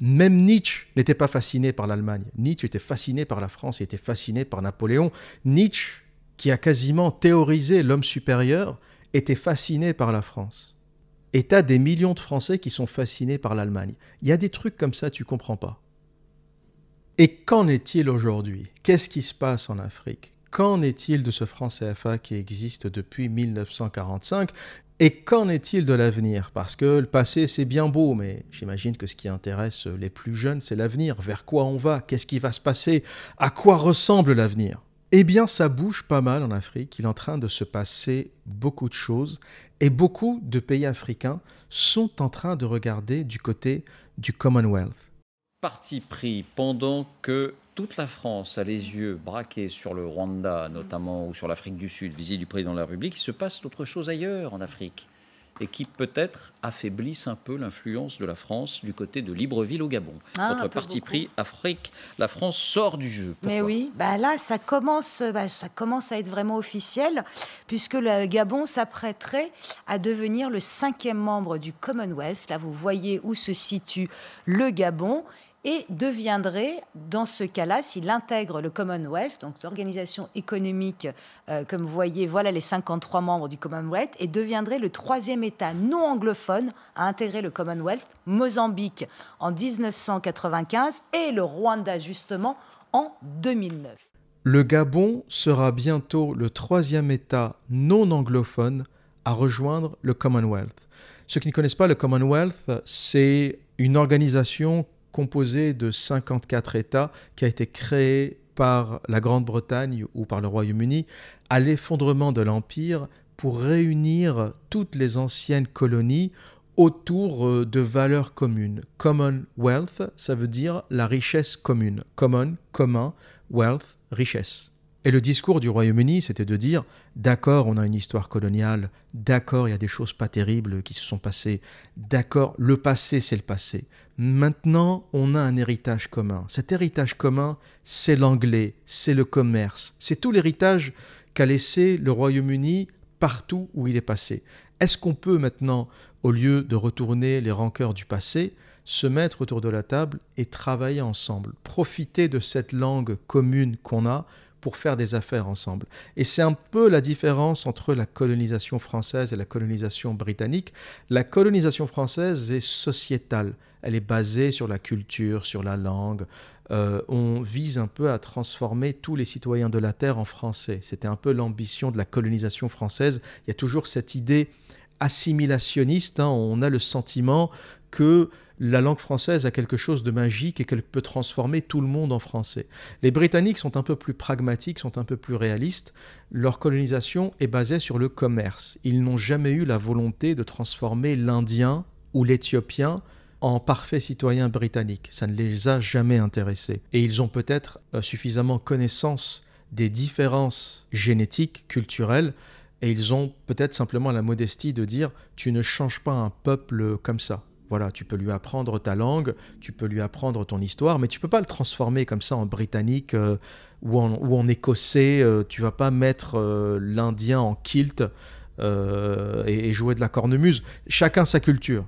Même Nietzsche n'était pas fasciné par l'Allemagne. Nietzsche était fasciné par la France, il était fasciné par Napoléon. Nietzsche, qui a quasiment théorisé l'homme supérieur, était fasciné par la France. Et t'as des millions de Français qui sont fascinés par l'Allemagne. Il y a des trucs comme ça, tu comprends pas. Et qu'en est-il aujourd'hui? Qu'est-ce qui se passe en Afrique? Qu'en est-il de ce franc CFA qui existe depuis 1945 et qu'en est-il de l'avenir? Parce que le passé, c'est bien beau, mais j'imagine que ce qui intéresse les plus jeunes, c'est l'avenir. Vers quoi on va? Qu'est-ce qui va se passer? À quoi ressemble l'avenir? Eh bien, ça bouge pas mal en Afrique. Il est en train de se passer beaucoup de choses. Et beaucoup de pays africains sont en train de regarder du côté du Commonwealth. parti pris pendant que toute la France a les yeux braqués sur le Rwanda, notamment, ou sur l'Afrique du Sud, visite du président de la République, il se passe autre chose ailleurs en Afrique et qui peut-être affaiblissent un peu l'influence de la France du côté de Libreville au Gabon. Ah, Notre parti pris Afrique, la France sort du jeu. Mais oui, bah là ça commence, bah, ça commence à être vraiment officiel puisque le Gabon s'apprêterait à devenir le cinquième membre du Commonwealth. Là vous voyez où se situe le Gabon et deviendrait, dans ce cas-là, s'il intègre le Commonwealth, donc l'organisation économique, euh, comme vous voyez, voilà les 53 membres du Commonwealth, et deviendrait le troisième État non anglophone à intégrer le Commonwealth, Mozambique en 1995 et le Rwanda justement en 2009. Le Gabon sera bientôt le troisième État non anglophone à rejoindre le Commonwealth. Ceux qui ne connaissent pas le Commonwealth, c'est une organisation composé de 54 États qui a été créé par la Grande-Bretagne ou par le Royaume-Uni à l'effondrement de l'Empire pour réunir toutes les anciennes colonies autour euh, de valeurs communes. Commonwealth, ça veut dire la richesse commune. Common, commun, wealth, richesse. Et le discours du Royaume-Uni, c'était de dire, d'accord, on a une histoire coloniale, d'accord, il y a des choses pas terribles qui se sont passées, d'accord, le passé, c'est le passé. Maintenant, on a un héritage commun. Cet héritage commun, c'est l'anglais, c'est le commerce, c'est tout l'héritage qu'a laissé le Royaume-Uni partout où il est passé. Est-ce qu'on peut maintenant, au lieu de retourner les rancœurs du passé, se mettre autour de la table et travailler ensemble, profiter de cette langue commune qu'on a pour faire des affaires ensemble. Et c'est un peu la différence entre la colonisation française et la colonisation britannique. La colonisation française est sociétale, elle est basée sur la culture, sur la langue. Euh, on vise un peu à transformer tous les citoyens de la Terre en français. C'était un peu l'ambition de la colonisation française. Il y a toujours cette idée assimilationniste. Hein. On a le sentiment que la langue française a quelque chose de magique et qu'elle peut transformer tout le monde en français. Les Britanniques sont un peu plus pragmatiques, sont un peu plus réalistes. Leur colonisation est basée sur le commerce. Ils n'ont jamais eu la volonté de transformer l'Indien ou l'Éthiopien en parfait citoyen britannique. Ça ne les a jamais intéressés. Et ils ont peut-être euh, suffisamment connaissance des différences génétiques, culturelles, et ils ont peut-être simplement la modestie de dire tu ne changes pas un peuple comme ça. Voilà, tu peux lui apprendre ta langue, tu peux lui apprendre ton histoire, mais tu peux pas le transformer comme ça en britannique euh, ou, en, écossais. Euh, tu vas pas mettre euh, l'indien en kilt et, jouer de la cornemuse. Chacun sa culture.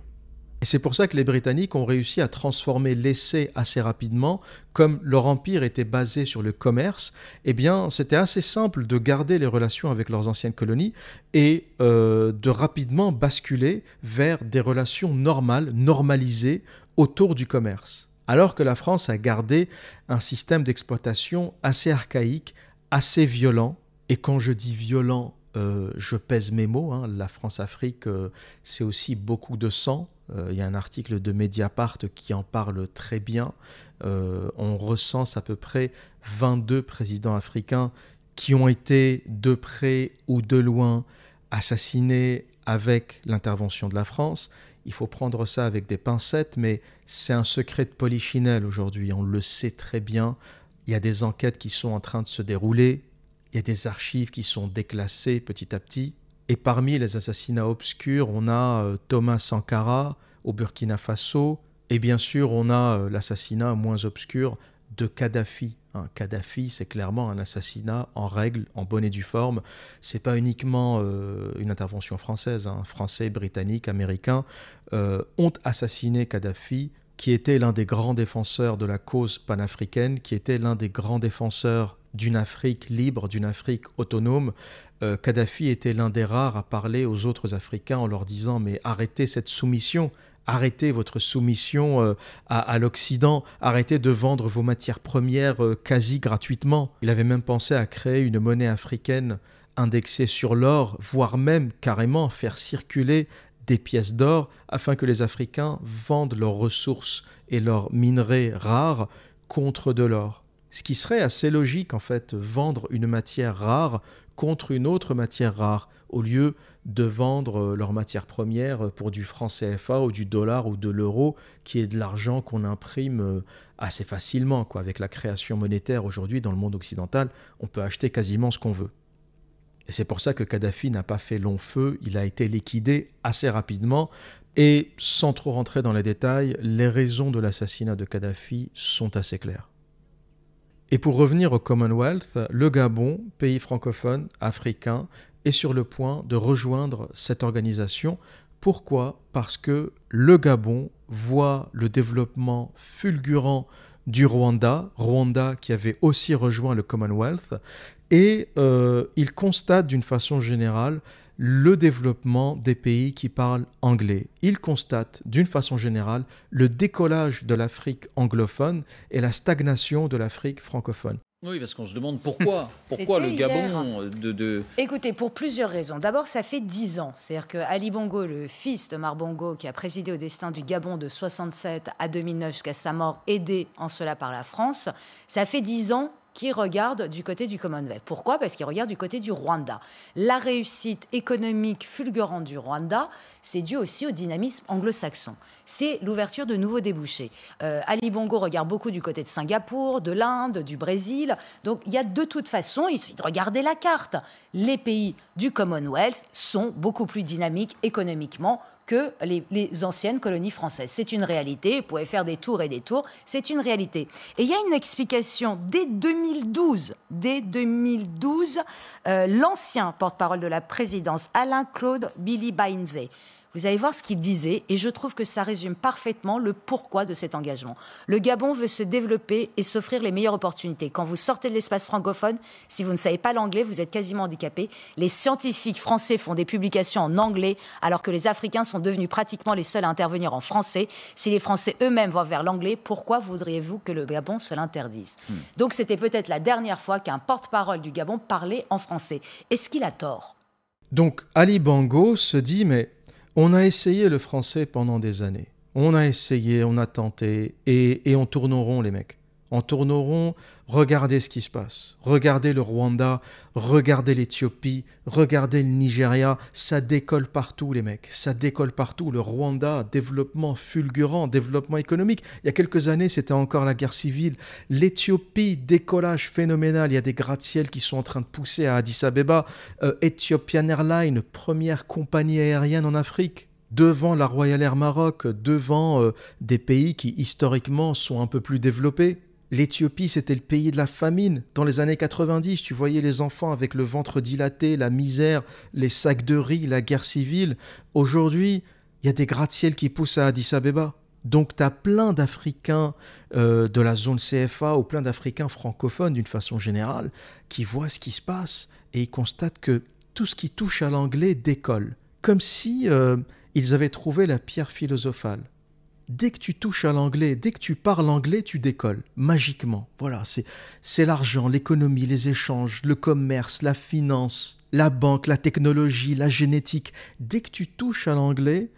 Et c'est pour ça que les Britanniques ont réussi à transformer l'essai assez rapidement. Comme leur empire était basé sur le commerce, eh bien, c'était assez simple de garder les relations avec leurs anciennes colonies et euh, de rapidement basculer vers des relations normales, normalisées autour du commerce. Alors que la France a gardé un système d'exploitation assez archaïque, assez violent. Et quand je dis violent, euh, je pèse mes mots. Hein. La France-Afrique, euh, c'est aussi beaucoup de sang, euh, il y a un article de Mediapart qui en parle très bien. On recense à peu près 22 présidents africains qui ont été de près ou de loin assassinés avec l'intervention de la France. Il faut prendre ça avec des pincettes, mais c'est un secret de polichinelle aujourd'hui, on le sait très bien. Il y a des enquêtes qui sont en train de se dérouler, il y a des archives qui sont déclassées petit à petit. Et parmi les assassinats obscurs, on a euh, Thomas Sankara au Burkina Faso, et bien sûr, on a euh, l'assassinat moins obscur de Kadhafi. Hein, Kadhafi, c'est clairement un assassinat en règle, en bonne et due forme. C'est pas uniquement euh, une intervention française. Hein. Français, britanniques, américains ont assassiné Kadhafi, qui était l'un des grands défenseurs de la cause panafricaine, qui était l'un des grands défenseurs d'une Afrique libre, d'une Afrique autonome. Euh, Kadhafi était l'un des rares à parler aux autres Africains en leur disant mais arrêtez cette soumission, arrêtez votre soumission euh, à, l'Occident, arrêtez de vendre vos matières premières euh, quasi gratuitement. Il avait même pensé à créer une monnaie africaine indexée sur l'or, voire même carrément faire circuler des pièces d'or afin que les Africains vendent leurs ressources et leurs minerais rares contre de l'or. Ce qui serait assez logique en fait, vendre une matière rare contre une autre matière rare, au lieu de vendre leurs matières premières pour du franc CFA ou du dollar ou de l'euro, qui est de l'argent qu'on imprime assez facilement. Avec la création monétaire aujourd'hui dans le monde occidental, on peut acheter quasiment ce qu'on veut. Et c'est pour ça que Kadhafi n'a pas fait long feu, il a été liquidé assez rapidement. Et sans trop rentrer dans les détails, les raisons de l'assassinat de Kadhafi sont assez claires. Et pour revenir au Commonwealth, le Gabon, pays francophone, africain, est sur le point de rejoindre cette organisation. Pourquoi? Parce que le Gabon voit le développement fulgurant du Rwanda, Rwanda qui avait aussi rejoint le Commonwealth, et euh, il constate d'une façon générale le développement des pays qui parlent anglais. Il constate d'une façon générale le décollage de l'Afrique anglophone et la stagnation de l'Afrique francophone. Oui, parce qu'on se demande pourquoi. Pourquoi le Gabon de, Écoutez, pour plusieurs raisons. D'abord, ça fait dix ans. C'est-à-dire que Ali Bongo, le fils de Mar Bongo, qui a présidé au destin du Gabon de 67 à 2009 jusqu'à sa mort, aidé en cela par la France, ça fait dix ans qui regarde du côté du Commonwealth. Pourquoi? Parce qu'il regarde du côté du Rwanda. La réussite économique fulgurante du Rwanda, c'est dû aussi au dynamisme anglo-saxon. C'est l'ouverture de nouveaux débouchés. Euh, Ali Bongo regarde beaucoup du côté de Singapour, de l'Inde, du Brésil. Donc il y a de toute façon, il suffit de regarder la carte. Les pays du Commonwealth sont beaucoup plus dynamiques économiquement que les, anciennes colonies françaises. C'est une réalité. Vous pouvez faire des tours et des tours. C'est une réalité. Et il y a une explication. Dès 2012, dès 2012, euh, l'ancien porte-parole de la présidence, Alain-Claude Billy Bainze, vous allez voir ce qu'il disait et je trouve que ça résume parfaitement le pourquoi de cet engagement. Le Gabon veut se développer et s'offrir les meilleures opportunités. Quand vous sortez de l'espace francophone, si vous ne savez pas l'anglais, vous êtes quasiment handicapé. Les scientifiques français font des publications en anglais alors que les Africains sont devenus pratiquement les seuls à intervenir en français. Si les Français eux-mêmes vont vers l'anglais, pourquoi voudriez-vous que le Gabon se l'interdise? Hmm. Donc c'était peut-être la dernière fois qu'un porte-parole du Gabon parlait en français. Est-ce qu'il a tort? Donc Ali Bango se dit mais on a essayé le français pendant des années. On a essayé, on a tenté, et, on tourneront les mecs. On tourneront, regardez ce qui se passe. Regardez le Rwanda, regardez l'Éthiopie, regardez le Nigeria. Ça décolle partout, les mecs. Ça décolle partout. Le Rwanda, développement fulgurant, développement économique. Il y a quelques années, c'était encore la guerre civile. L'Éthiopie, décollage phénoménal. Il y a des gratte-ciels qui sont en train de pousser à Addis Abeba. Euh, Ethiopian Airlines, première compagnie aérienne en Afrique devant la Royal Air Maroc, devant euh, des pays qui historiquement sont un peu plus développés. L'Éthiopie, c'était le pays de la famine. Dans les années 90, tu voyais les enfants avec le ventre dilaté, la misère, les sacs de riz, la guerre civile. Aujourd'hui, il y a des gratte-ciels qui poussent à Addis Abeba. Donc tu as plein d'Africains euh, de la zone CFA ou plein d'Africains francophones d'une façon générale qui voient ce qui se passe et ils constatent que tout ce qui touche à l'anglais décolle. Comme si euh, ils avaient trouvé la pierre philosophale dès que tu touches à l'anglais, dès que tu parles anglais, tu décolles, magiquement. Voilà, c'est l'argent, l'économie, les échanges, le commerce, la finance, la banque, la technologie, la génétique. Dès que tu touches à l'anglais,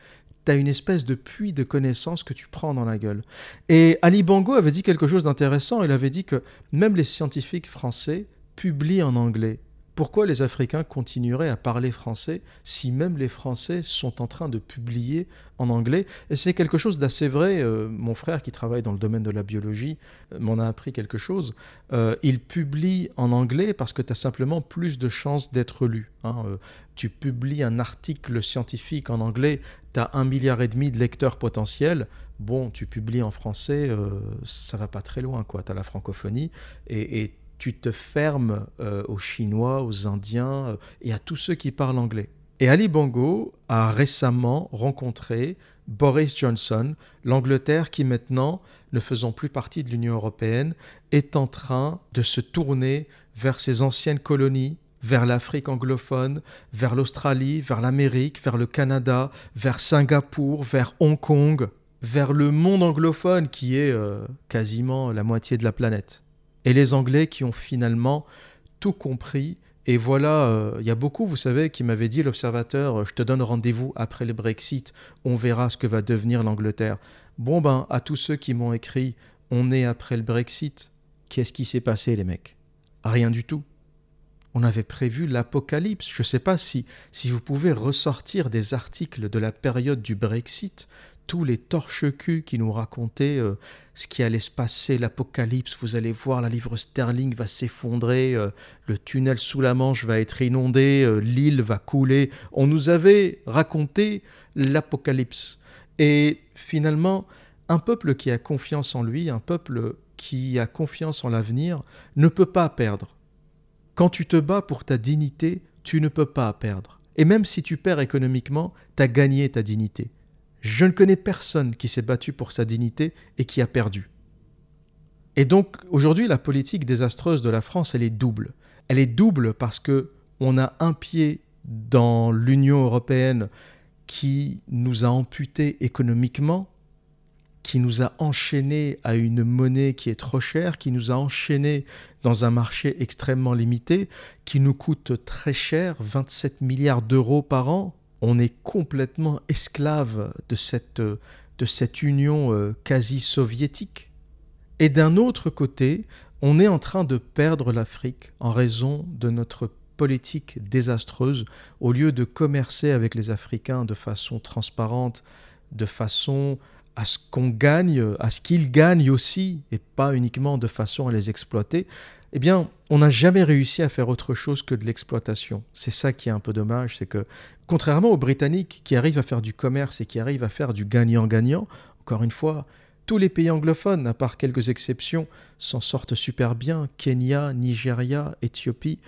tu as une espèce de puits de connaissances que tu prends dans la gueule. Et Ali Bongo avait dit quelque chose d'intéressant, il avait dit que même les scientifiques français publient en anglais. Pourquoi les Africains continueraient à parler français si même les Français sont en train de publier en anglais? Et c'est quelque chose d'assez vrai. Euh, mon frère qui travaille dans le domaine de la biologie euh, m'en a appris quelque chose. Euh, il publie en anglais parce que tu as simplement plus de chances d'être lu. Hein. tu publies un article scientifique en anglais, tu as un milliard et demi de lecteurs potentiels bon, tu publies en français, ça va pas très loin, quoi. Tu as la francophonie et, et tu te fermes euh, aux Chinois, aux Indiens euh, et à tous ceux qui parlent anglais. Et Ali Bongo a récemment rencontré Boris Johnson, l'Angleterre qui maintenant, ne faisant plus partie de l'Union européenne, est en train de se tourner vers ses anciennes colonies, vers l'Afrique anglophone, vers l'Australie, vers l'Amérique, vers le Canada, vers Singapour, vers Hong Kong, vers le monde anglophone qui est euh, quasiment la moitié de la planète et les Anglais qui ont finalement tout compris. Et voilà, euh, il y a beaucoup, vous savez, qui m'avaient dit, l'observateur, je te donne rendez-vous après le Brexit, on verra ce que va devenir l'Angleterre. Bon ben, à tous ceux qui m'ont écrit, on est après le Brexit, qu'est-ce qui s'est passé les mecs? Rien du tout. on avait prévu l'apocalypse. Je ne sais pas si, si vous pouvez ressortir des articles de la période du Brexit, tous les torche-culs qui nous racontaient euh, ce qui allait se passer, l'apocalypse, vous allez voir, la livre sterling va s'effondrer, euh, le tunnel sous la Manche va être inondé, euh, l'île va couler. On nous avait raconté l'apocalypse. Et finalement, un peuple qui a confiance en lui, un peuple qui a confiance en l'avenir, ne peut pas perdre. Quand tu te bats pour ta dignité, tu ne peux pas perdre. Et même si tu perds économiquement, tu as gagné ta dignité. Je ne connais personne qui s'est battu pour sa dignité et qui a perdu. Et donc aujourd'hui, la politique désastreuse de la France, elle est double. Elle est double parce que on a un pied dans l'Union européenne qui nous a amputés économiquement qui nous a enchaînés à une monnaie qui est trop chère, qui nous a enchaînés dans un marché extrêmement limité, qui nous coûte très cher, 27 milliards d'euros par an. On est complètement esclave de cette, de cette union euh, quasi soviétique. Et d'un autre côté, on est en train de perdre l'Afrique en raison de notre politique désastreuse. Au lieu de commercer avec les Africains de façon transparente, de façon à ce qu'on gagne, à ce qu'ils gagnent aussi, et pas uniquement de façon à les exploiter, eh bien, on n'a jamais réussi à faire autre chose que de l'exploitation. C'est ça qui est un peu dommage, c'est que, contrairement aux Britanniques qui arrivent à faire du commerce et qui arrivent à faire du gagnant-gagnant, encore une fois, tous les pays anglophones, à part quelques exceptions, s'en sortent super bien. Kenya, Nigeria, Éthiopie,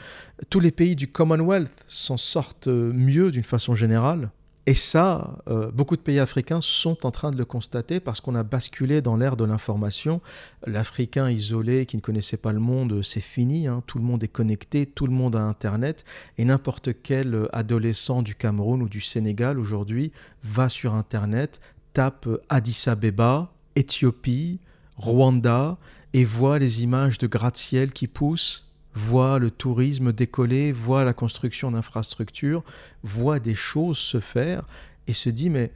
tous les pays du Commonwealth s'en sortent mieux d'une façon générale. Et ça, euh, beaucoup de pays africains sont en train de le constater parce qu'on a basculé dans l'ère de l'information. L'Africain isolé qui ne connaissait pas le monde, c'est fini. Hein. Tout le monde est connecté, tout le monde a Internet. Et n'importe quel adolescent du Cameroun ou du Sénégal aujourd'hui va sur Internet, tape Addis Abeba, Éthiopie, Rwanda et voit les images de gratte-ciel qui poussent voit le tourisme décoller, voit la construction d'infrastructures, voit des choses se faire et se dit mais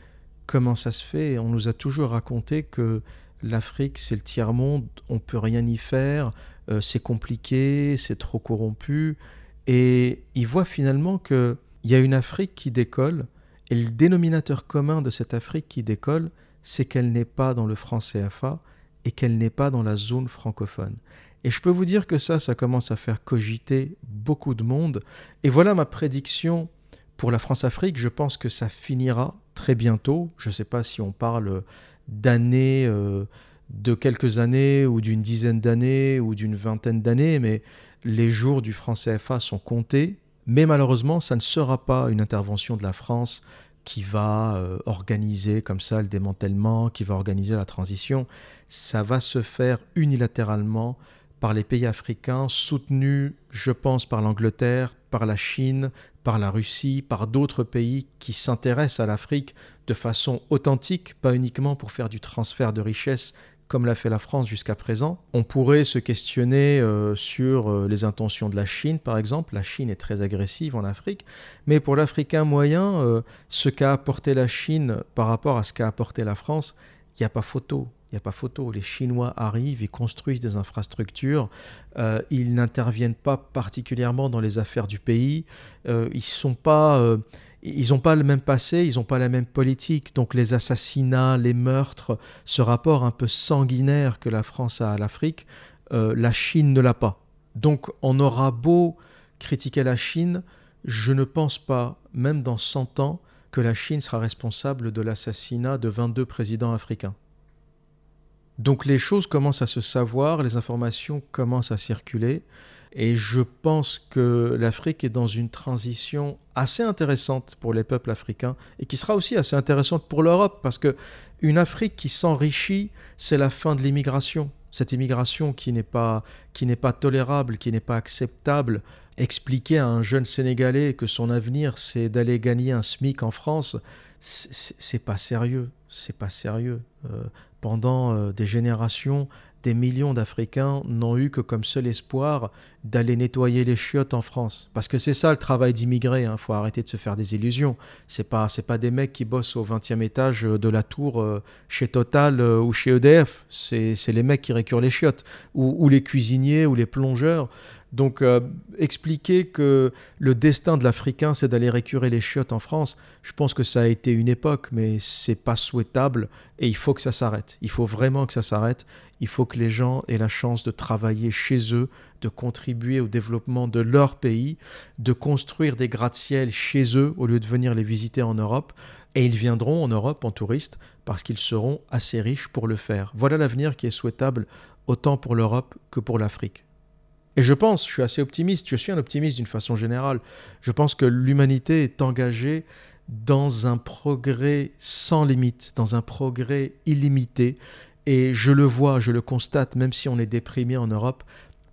comment ça se fait? On nous a toujours raconté que l'Afrique c'est le tiers-monde, on peut rien y faire, euh, c'est compliqué, c'est trop corrompu. Et il voit finalement qu'il y a une Afrique qui décolle et le dénominateur commun de cette Afrique qui décolle, c'est qu'elle n'est pas dans le franc CFA et qu'elle n'est pas dans la zone francophone. Et je peux vous dire que ça, ça commence à faire cogiter beaucoup de monde. Et voilà ma prédiction pour la France-Afrique. Je pense que ça finira très bientôt. Je ne sais pas si on parle d'années, euh, de quelques années, ou d'une dizaine d'années, ou d'une vingtaine d'années, mais les jours du franc CFA sont comptés. Mais malheureusement, ça ne sera pas une intervention de la France qui va euh, organiser comme ça le démantèlement, qui va organiser la transition. Ça va se faire unilatéralement par les pays africains, soutenus, je pense, par l'Angleterre, par la Chine, par la Russie, par d'autres pays qui s'intéressent à l'Afrique de façon authentique, pas uniquement pour faire du transfert de richesses comme l'a fait la France jusqu'à présent. On pourrait se questionner euh, sur euh, les intentions de la Chine, par exemple. La Chine est très agressive en Afrique, mais pour l'Africain moyen, euh, ce qu'a apporté la Chine par rapport à ce qu'a apporté la France, il n'y a pas photo. N'y a pas photo. Les Chinois arrivent, ils construisent des infrastructures, euh, ils n'interviennent pas particulièrement dans les affaires du pays, euh, ils pas, euh, ils n'ont pas le même passé, ils n'ont pas la même politique. Donc les assassinats, les meurtres, ce rapport un peu sanguinaire que la France a à l'Afrique, la Chine ne l'a pas. Donc on aura beau critiquer la Chine, je ne pense pas, même dans 100 ans, que la Chine sera responsable de l'assassinat de 22 présidents africains. Donc les choses commencent à se savoir, les informations commencent à circuler, et je pense que l'Afrique est dans une transition assez intéressante pour les peuples africains, et qui sera aussi assez intéressante pour l'Europe, parce que une Afrique qui s'enrichit, c'est la fin de l'immigration. Cette immigration qui n'est pas, qui n'est pas tolérable, qui n'est pas acceptable. Expliquer à un jeune Sénégalais que son avenir, c'est d'aller gagner un SMIC en France, c'est pas sérieux. C'est pas sérieux. Euh, pendant euh, des générations, des millions d'Africains n'ont eu que comme seul espoir d'aller nettoyer les chiottes en France. Parce que c'est ça le travail d'immigré, il hein. faut arrêter de se faire des illusions. C'est pas, c'est pas des mecs qui bossent au 20e étage de la tour euh, chez Total euh, ou chez EDF, c'est, les mecs qui récurent les chiottes, ou, les cuisiniers ou les plongeurs. Donc euh, expliquer que le destin de l'Africain, c'est d'aller récurer les chiottes en France, je pense que ça a été une époque, mais c'est pas souhaitable et il faut que ça s'arrête. Il faut vraiment que ça s'arrête. Il faut que les gens aient la chance de travailler chez eux, de contribuer au développement de leur pays, de construire des gratte-ciel chez eux au lieu de venir les visiter en Europe. Et ils viendront en Europe en touristes parce qu'ils seront assez riches pour le faire. Voilà l'avenir qui est souhaitable autant pour l'Europe que pour l'Afrique. Et je pense, je suis assez optimiste, je suis un optimiste d'une façon générale, je pense que l'humanité est engagée dans un progrès sans limite, dans un progrès illimité. Et je le vois, je le constate, même si on est déprimé en Europe,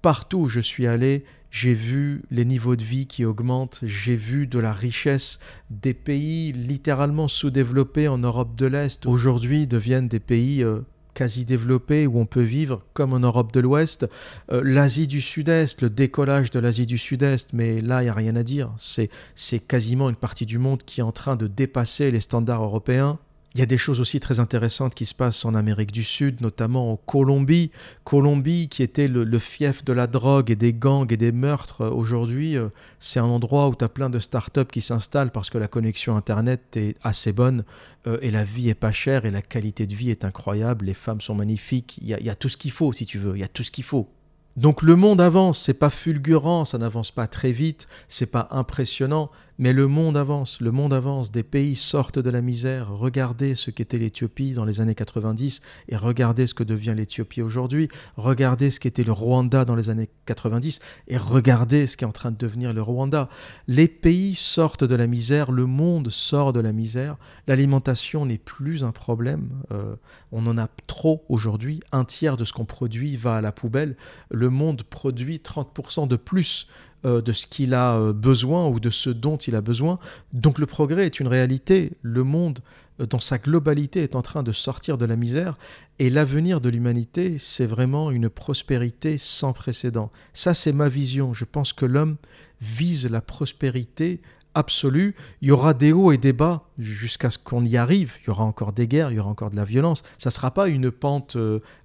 partout où je suis allé, j'ai vu les niveaux de vie qui augmentent, j'ai vu de la richesse des pays littéralement sous-développés en Europe de l'Est. Aujourd'hui deviennent des pays euh, quasi développé où on peut vivre comme en Europe de l'Ouest. Euh, L'Asie du Sud-Est, le décollage de l'Asie du Sud-Est, mais là, il n'y a rien à dire. C'est quasiment une partie du monde qui est en train de dépasser les standards européens. Il y a des choses aussi très intéressantes qui se passent en Amérique du Sud, notamment en Colombie. Colombie, qui était le, fief de la drogue et des gangs et des meurtres, euh, aujourd'hui, euh, c'est un endroit où tu as plein de startups qui s'installent parce que la connexion Internet est assez bonne euh, et la vie est pas chère et la qualité de vie est incroyable. Les femmes sont magnifiques. Il y a, il y a tout ce qu'il faut, si tu veux. Il y a tout ce qu'il faut. Donc le monde avance, c'est pas fulgurant, ça n'avance pas très vite, c'est pas impressionnant, mais le monde avance, le monde avance, des pays sortent de la misère. Regardez ce qu'était l'Éthiopie dans les années 90 et regardez ce que devient l'Éthiopie aujourd'hui. Regardez ce qu'était le Rwanda dans les années 90 et regardez ce qui est en train de devenir le Rwanda. Les pays sortent de la misère, le monde sort de la misère. L'alimentation n'est plus un problème. Euh, on en a trop aujourd'hui. Un tiers de ce qu'on produit va à la poubelle. Le monde produit 30% de plus euh, de ce qu'il a euh, besoin ou de ce dont il a besoin. Donc le progrès est une réalité. Le monde, euh, dans sa globalité, est en train de sortir de la misère. Et l'avenir de l'humanité, c'est vraiment une prospérité sans précédent. Ça, c'est ma vision. Je pense que l'homme vise la prospérité absolue. Il y aura des hauts et des bas jusqu'à ce qu'on y arrive. Il y aura encore des guerres, il y aura encore de la violence. Ça ne sera pas une pente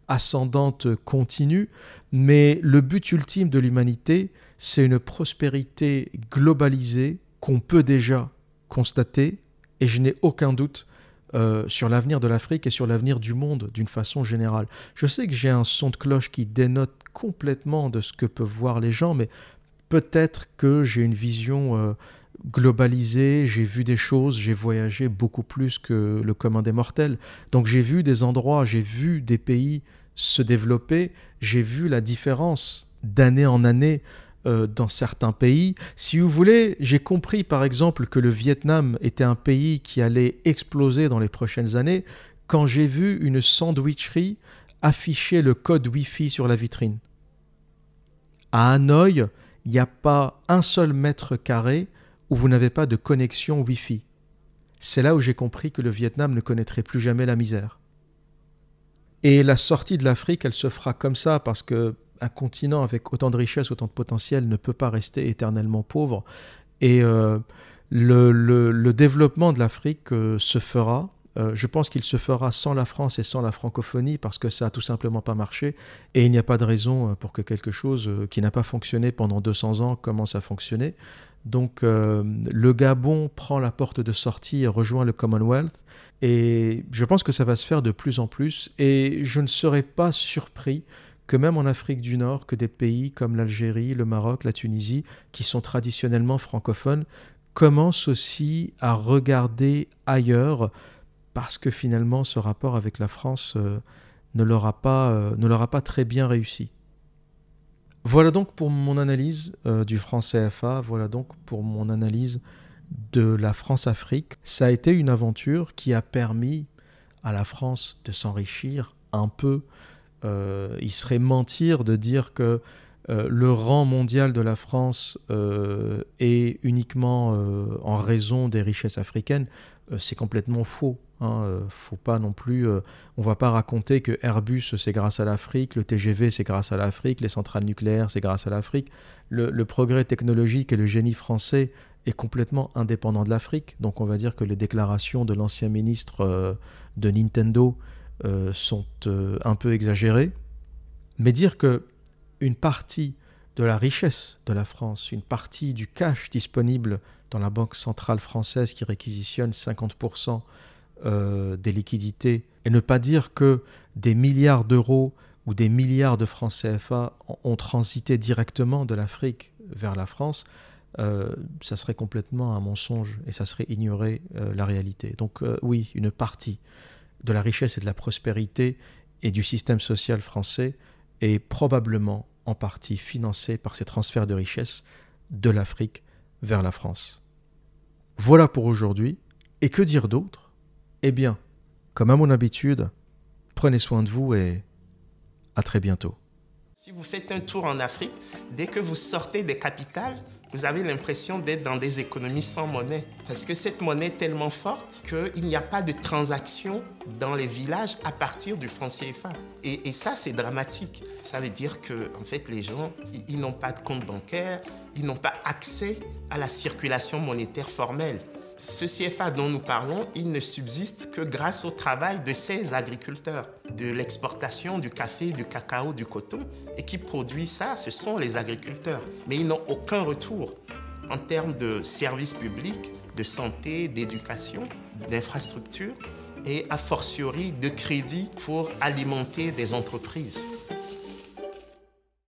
ascendante continue, mais le but ultime de l'humanité, c'est une prospérité globalisée qu'on peut déjà constater, et je n'ai aucun doute euh, sur l'avenir de l'Afrique et sur l'avenir du monde d'une façon générale. Je sais que j'ai un son de cloche qui dénote complètement de ce que peuvent voir les gens, mais peut-être que j'ai une vision euh, globalisée, j'ai vu des choses, j'ai voyagé beaucoup plus que le commun des mortels. Donc j'ai vu des endroits, j'ai vu des pays se développer, j'ai vu la différence d'année en année euh, dans certains pays. Si vous voulez, j'ai compris par exemple que le Vietnam était un pays qui allait exploser dans les prochaines années quand j'ai vu une sandwicherie afficher le code Wi-Fi sur la vitrine. À Hanoï, il n'y a pas un seul mètre carré où vous n'avez pas de connexion Wi-Fi. C'est là où j'ai compris que le Vietnam ne connaîtrait plus jamais la misère. Et la sortie de l'Afrique, elle se fera comme ça parce que un continent avec autant de richesses, autant de potentiel ne peut pas rester éternellement pauvre. Et euh, le, développement de l'Afrique euh, se fera. Euh, je pense qu'il se fera sans la France et sans la francophonie parce que ça a tout simplement pas marché et il n'y a pas de raison pour que quelque chose qui n'a pas fonctionné pendant 200 ans commence à fonctionner. Donc le Gabon prend la porte de sortie et rejoint le Commonwealth et je pense que ça va se faire de plus en plus et je ne serais pas surpris que même en Afrique du Nord, que des pays comme l'Algérie, le Maroc, la Tunisie, qui sont traditionnellement francophones, commencent aussi à regarder ailleurs, parce que finalement ce rapport avec la France euh, ne, leur euh, ne leur a pas très bien réussi. Voilà donc pour mon analyse euh, du franc CFA, voilà donc pour mon analyse de la France-Afrique. Ça a été une aventure qui a permis à la France de s'enrichir un peu euh, il serait mentir de dire que le rang mondial de la France euh, est uniquement en raison des richesses africaines. c'est complètement faux. Hein, faut pas non plus, on va pas raconter que Airbus c'est grâce à l'Afrique, le TGV c'est grâce à l'Afrique, les centrales nucléaires c'est grâce à l'Afrique. Le, progrès technologique et le génie français est complètement indépendant de l'Afrique. Donc on va dire que les déclarations de l'ancien ministre de Nintendo euh, sont euh, un peu exagérées, mais dire que une partie de la richesse de la France, une partie du cash disponible dans la Banque centrale française qui réquisitionne 50% euh, des liquidités, et ne pas dire que des milliards d'euros ou des milliards de francs CFA ont transité directement de l'Afrique vers la France, euh, ça serait complètement un mensonge et ça serait ignorer euh, la réalité. Donc oui, une partie de la richesse et de la prospérité et du système social français est probablement en partie financée par ces transferts de richesse de l'Afrique vers la France. Voilà pour aujourd'hui. Et que dire d'autre? Eh bien, comme à mon habitude, prenez soin de vous et à très bientôt. Si vous faites un tour en Afrique, dès que vous sortez des capitales, vous avez l'impression d'être dans des économies sans monnaie. Parce que cette monnaie est tellement forte qu'il n'y a pas de transaction dans les villages à partir du franc CFA. Et, ça, c'est dramatique. Ça veut dire que, en fait, les gens, ils n'ont pas de compte bancaire, ils n'ont pas accès à la circulation monétaire formelle. Ce CFA dont nous parlons, il ne subsiste que grâce au travail de ces agriculteurs, de l'exportation du café, du cacao, du coton, et qui produisent ça, ce sont les agriculteurs. Mais ils n'ont aucun retour en termes de services publics, de santé, d'éducation, d'infrastructure et a fortiori de crédit pour alimenter des entreprises.